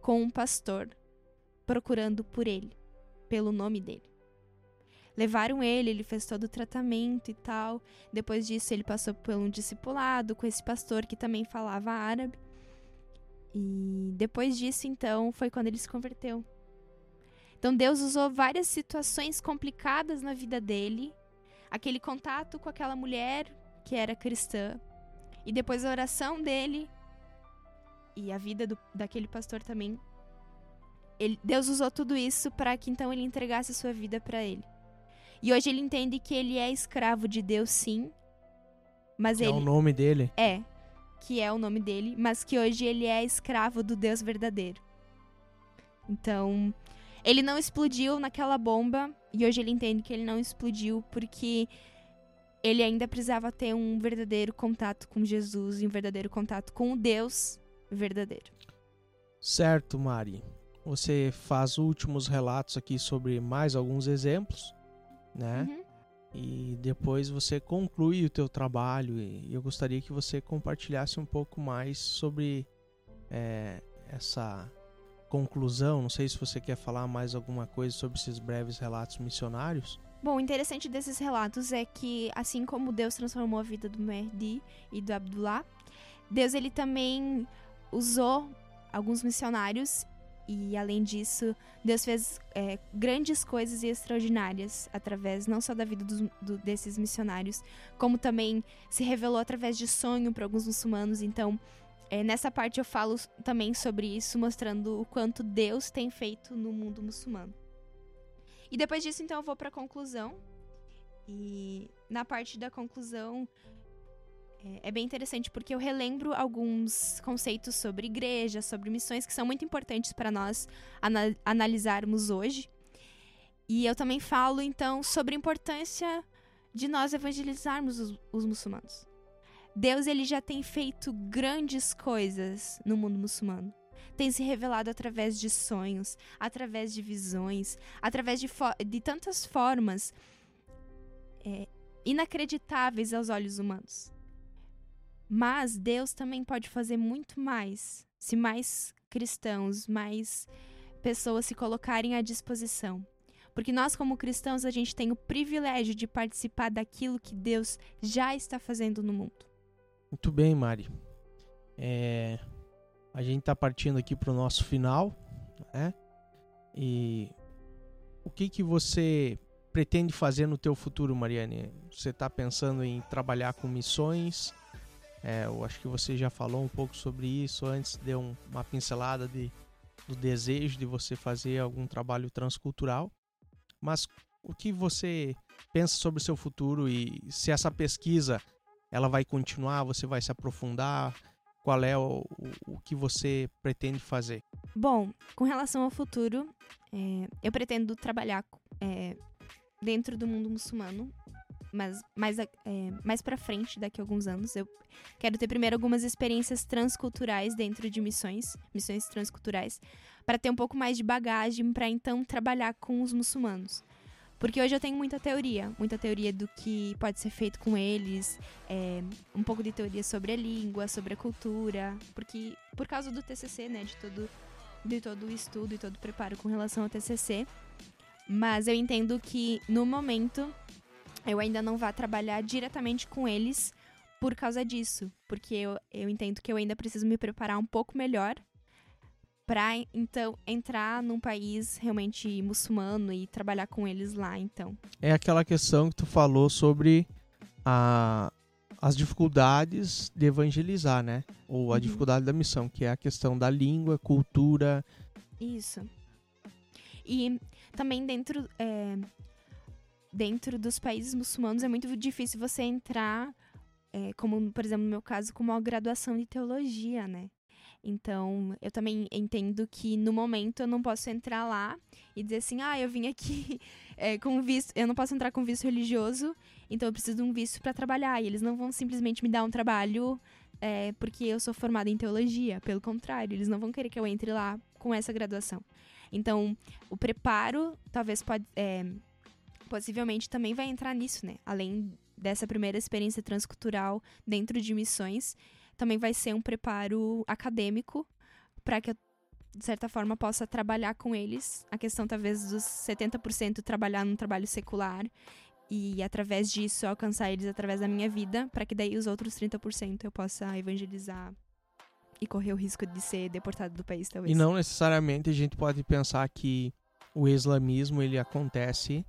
com um pastor procurando por ele, pelo nome dele. Levaram ele, ele fez todo o tratamento e tal. Depois disso, ele passou por um discipulado com esse pastor que também falava árabe. E depois disso, então, foi quando ele se converteu. Então, Deus usou várias situações complicadas na vida dele. Aquele contato com aquela mulher que era cristã. E depois a oração dele e a vida do, daquele pastor também. Ele, Deus usou tudo isso para que então ele entregasse a sua vida para ele. E hoje ele entende que ele é escravo de Deus, sim, mas ele é o nome dele. é, que é o nome dele, mas que hoje ele é escravo do Deus verdadeiro. Então, ele não explodiu naquela bomba e hoje ele entende que ele não explodiu porque ele ainda precisava ter um verdadeiro contato com Jesus e um verdadeiro contato com o Deus verdadeiro. Certo, Mari. Você faz últimos relatos aqui sobre mais alguns exemplos, né? Uhum. E depois você conclui o teu trabalho e eu gostaria que você compartilhasse um pouco mais sobre é, essa conclusão. Não sei se você quer falar mais alguma coisa sobre esses breves relatos missionários. Bom, o interessante desses relatos é que, assim como Deus transformou a vida do Mehdi e do Abdullah, Deus ele também usou alguns missionários e, além disso, Deus fez é, grandes coisas e extraordinárias através não só da vida dos- do- desses missionários, como também se revelou através de sonho para alguns muçulmanos. Então, é, nessa parte eu falo também sobre isso, mostrando o quanto Deus tem feito no mundo muçulmano. E depois disso, então, eu vou para a conclusão. E na parte da conclusão é, é bem interessante porque eu relembro alguns conceitos sobre igreja, sobre missões que são muito importantes para nós ana- analisarmos hoje. E eu também falo então sobre a importância de nós evangelizarmos os, os muçulmanos. Deus ele já tem feito grandes coisas no mundo muçulmano. Tem se revelado através de sonhos, através de visões, através de, de tantas formas é, inacreditáveis aos olhos humanos. Mas Deus também pode fazer muito mais se mais cristãos, mais pessoas se colocarem à disposição. Porque nós, como cristãos, a gente tem o privilégio de participar daquilo que Deus já está fazendo no mundo. Muito bem, Mari. É, a gente está partindo aqui para o nosso final, né? E o que que você pretende fazer no teu futuro, Mariane? Você está pensando em trabalhar com missões? É, eu acho que você já falou um pouco sobre isso antes, deu um- uma pincelada de, do desejo de você fazer algum trabalho transcultural. Mas o que você pensa sobre o seu futuro e se essa pesquisa ela vai continuar, você vai se aprofundar? Qual é o, o, que você pretende fazer? Bom, com relação ao futuro, é, eu pretendo trabalhar é, dentro do mundo muçulmano, mas mais, é, mais pra frente, daqui a alguns anos. Eu quero ter primeiro algumas experiências transculturais dentro de missões, missões transculturais, para ter um pouco mais de bagagem para então trabalhar com os muçulmanos. Porque hoje eu tenho muita teoria, muita teoria do que pode ser feito com eles, é, um pouco de teoria sobre a língua, sobre a cultura, porque por causa do TCC, né, de todo de todo o estudo e todo o preparo com relação ao TCC. Mas eu entendo que no momento eu ainda não vá trabalhar diretamente com eles por causa disso, porque eu, eu entendo que eu ainda preciso me preparar um pouco melhor para então entrar num país realmente muçulmano e trabalhar com eles lá, então. É aquela questão que tu falou sobre a, as dificuldades de evangelizar, né? Ou a Uhum. dificuldade da missão, que é a questão da língua, cultura. Isso. E também dentro, é, dentro dos países muçulmanos é muito difícil você entrar, é, como por exemplo no meu caso, com uma graduação de teologia, né? Então, eu também entendo que no momento eu não posso entrar lá e dizer assim, ah, eu vim aqui é, com visto, eu não posso entrar com visto religioso, então eu preciso de um visto para trabalhar. E eles não vão simplesmente me dar um trabalho é, porque eu sou formada em teologia. Pelo contrário, eles não vão querer que eu entre lá com essa graduação. Então, o preparo talvez pode, é, possivelmente também vai entrar nisso, né? Além dessa primeira experiência transcultural dentro de missões, também vai ser um preparo acadêmico para que eu, de certa forma, possa trabalhar com eles. A questão, talvez, dos 70% trabalhar num trabalho secular e, através disso, alcançar eles através da minha vida, para que daí os outros 30% eu possa evangelizar e correr o risco de ser deportado do país, talvez. E não necessariamente a gente pode pensar que o islamismo ele acontece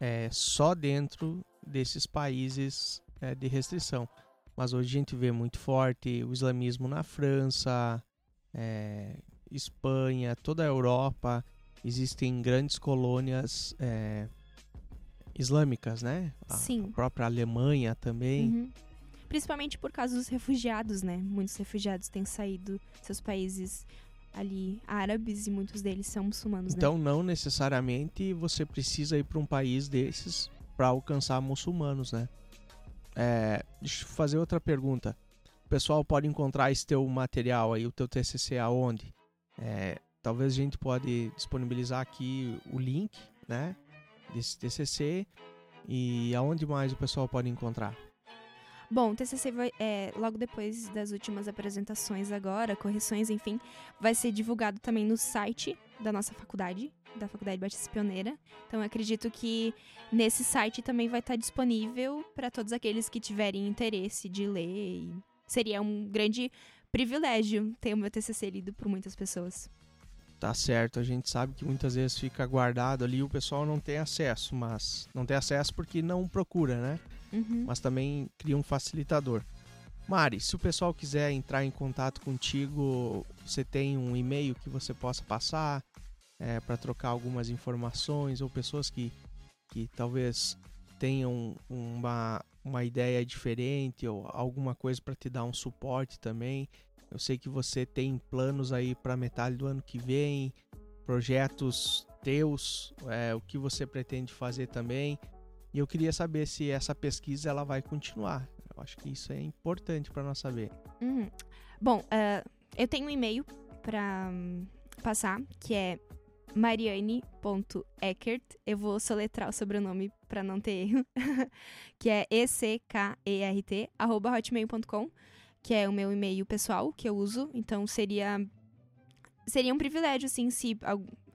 é, só dentro desses países é, de restrição. Mas hoje a gente vê muito forte o islamismo na França, é, Espanha, toda a Europa. Existem grandes colônias é, islâmicas, né? A Sim. própria Alemanha também. Uhum. principalmente por causa dos refugiados, né? Muitos refugiados têm saído seus países ali árabes e muitos deles são muçulmanos. Né? Então, né? não necessariamente você precisa ir para um país desses para alcançar muçulmanos, né? É, deixa eu fazer outra pergunta. O pessoal pode encontrar esse teu material aí, o teu TCC aonde? É, talvez a gente pode disponibilizar aqui o link, né, desse TCC e aonde mais o pessoal pode encontrar? Bom, o TCC vai, é, logo depois das últimas apresentações agora, correções, enfim, vai ser divulgado também no site da nossa faculdade, da Faculdade Batista Pioneira. Então, acredito que nesse site também vai estar disponível para todos aqueles que tiverem interesse de ler. seria um grande privilégio ter o meu TCC lido por muitas pessoas. Tá certo, a gente sabe que muitas vezes fica guardado ali, o pessoal não tem acesso, mas não tem acesso porque não procura, né? Uhum. Mas também cria um facilitador. Mari, se o pessoal quiser entrar em contato contigo, você tem um e-mail que você possa passar é, para trocar algumas informações ou pessoas que, que talvez tenham uma, uma ideia diferente ou alguma coisa para te dar um suporte também. Eu sei que você tem planos aí para metade do ano que vem, projetos teus, é, o que você pretende fazer também. E eu queria saber se essa pesquisa ela vai continuar. Eu acho que isso é importante para nós saber. Uhum. Bom, uh, eu tenho um e-mail para um, passar que é mariane.eckert. Eu vou soletrar o sobrenome para não ter erro, que é e-c-k-e-r-t hotmail.com que é o meu e-mail pessoal que eu uso. Então seria seria um privilégio assim se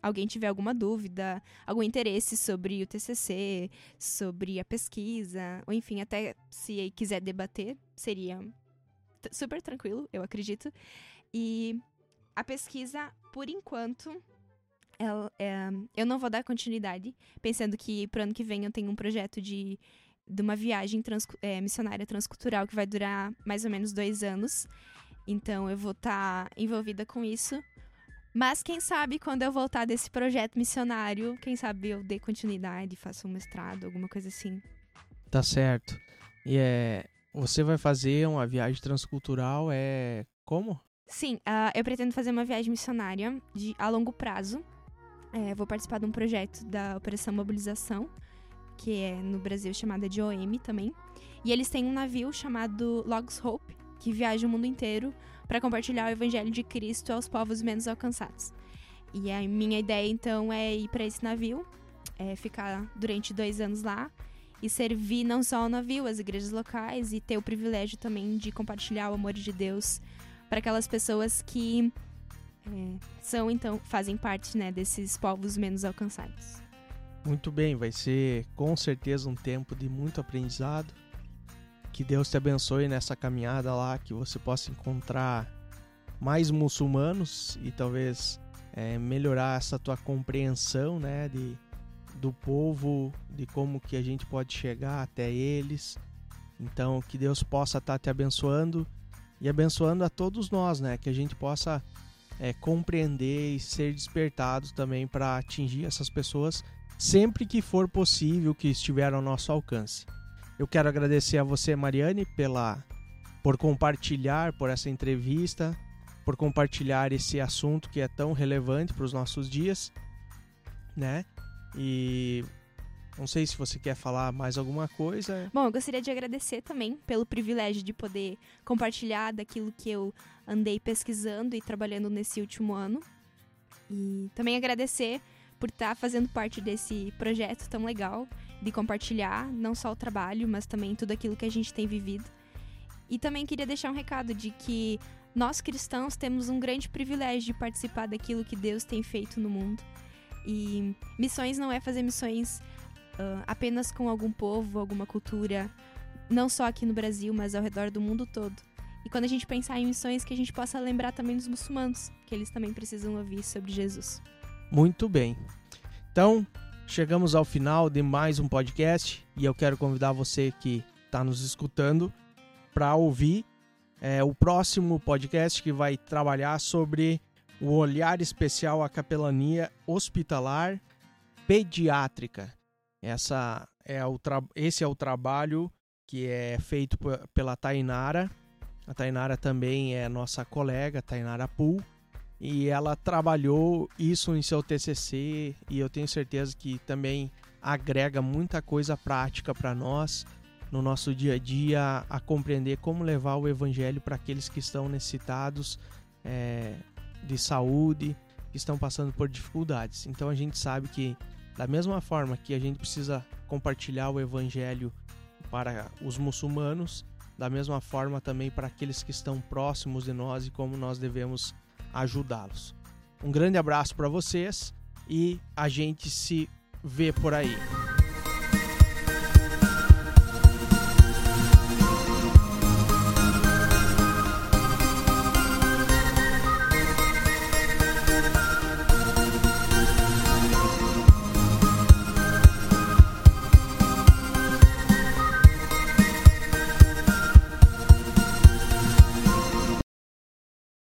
alguém tiver alguma dúvida, algum interesse sobre o TCC, sobre a pesquisa, ou enfim, até se quiser debater, seria super tranquilo, eu acredito. E a pesquisa, por enquanto, ela, é, eu não vou dar continuidade, pensando que pro ano que vem eu tenho um projeto de de uma viagem trans, é, missionária transcultural que vai durar mais ou menos dois anos. Então eu vou estar tá envolvida com isso. Mas quem sabe quando eu voltar desse projeto missionário, quem sabe eu dê continuidade, faça um mestrado, alguma coisa assim. Tá certo. E é, você vai fazer uma viagem transcultural, é como? Sim, uh, eu pretendo fazer uma viagem missionária de, a longo prazo. É, vou participar de um projeto da Operação Mobilização, que é no Brasil chamada de OM também. E eles têm um navio chamado Logs Hope, que viaja o mundo inteiro para compartilhar o evangelho de Cristo aos povos menos alcançados. E a minha ideia então é ir para esse navio, é ficar durante dois anos lá e servir não só o navio, as igrejas locais e ter o privilégio também de compartilhar o amor de Deus para aquelas pessoas que é, são então fazem parte né, desses povos menos alcançados. Muito bem, vai ser com certeza um tempo de muito aprendizado. Que Deus te abençoe nessa caminhada lá, que você possa encontrar mais muçulmanos e talvez é, melhorar essa tua compreensão, né, de, do povo, de como que a gente pode chegar até eles. Então, que Deus possa estar tá te abençoando e abençoando a todos nós, né, que a gente possa é, compreender e ser despertado também para atingir essas pessoas sempre que for possível que estiver ao nosso alcance. Eu quero agradecer a você, Mariane, pela por compartilhar por essa entrevista, por compartilhar esse assunto que é tão relevante para os nossos dias, né? E não sei se você quer falar mais alguma coisa. Bom, eu gostaria de agradecer também pelo privilégio de poder compartilhar daquilo que eu andei pesquisando e trabalhando nesse último ano. E também agradecer por estar tá fazendo parte desse projeto tão legal de compartilhar não só o trabalho, mas também tudo aquilo que a gente tem vivido. E também queria deixar um recado de que nós cristãos temos um grande privilégio de participar daquilo que Deus tem feito no mundo. E missões não é fazer missões uh, apenas com algum povo, alguma cultura, não só aqui no Brasil, mas ao redor do mundo todo. E quando a gente pensar em missões, que a gente possa lembrar também dos muçulmanos, que eles também precisam ouvir sobre Jesus. Muito bem. Então, chegamos ao final de mais um podcast e eu quero convidar você que está nos escutando para ouvir é, o próximo podcast que vai trabalhar sobre o olhar especial à capelania hospitalar pediátrica. Essa é o esse é o trabalho que é feito pela Tainara. A Tainara também é nossa colega, Tainara Pool, e ela trabalhou isso em seu TCC e eu tenho certeza que também agrega muita coisa prática para nós no nosso dia a dia a compreender como levar o evangelho para aqueles que estão necessitados é, de saúde, que estão passando por dificuldades. Então a gente sabe que da mesma forma que a gente precisa compartilhar o evangelho para os muçulmanos, da mesma forma também para aqueles que estão próximos de nós e como nós devemos ajudá-los. Um grande abraço para vocês e a gente se vê por aí.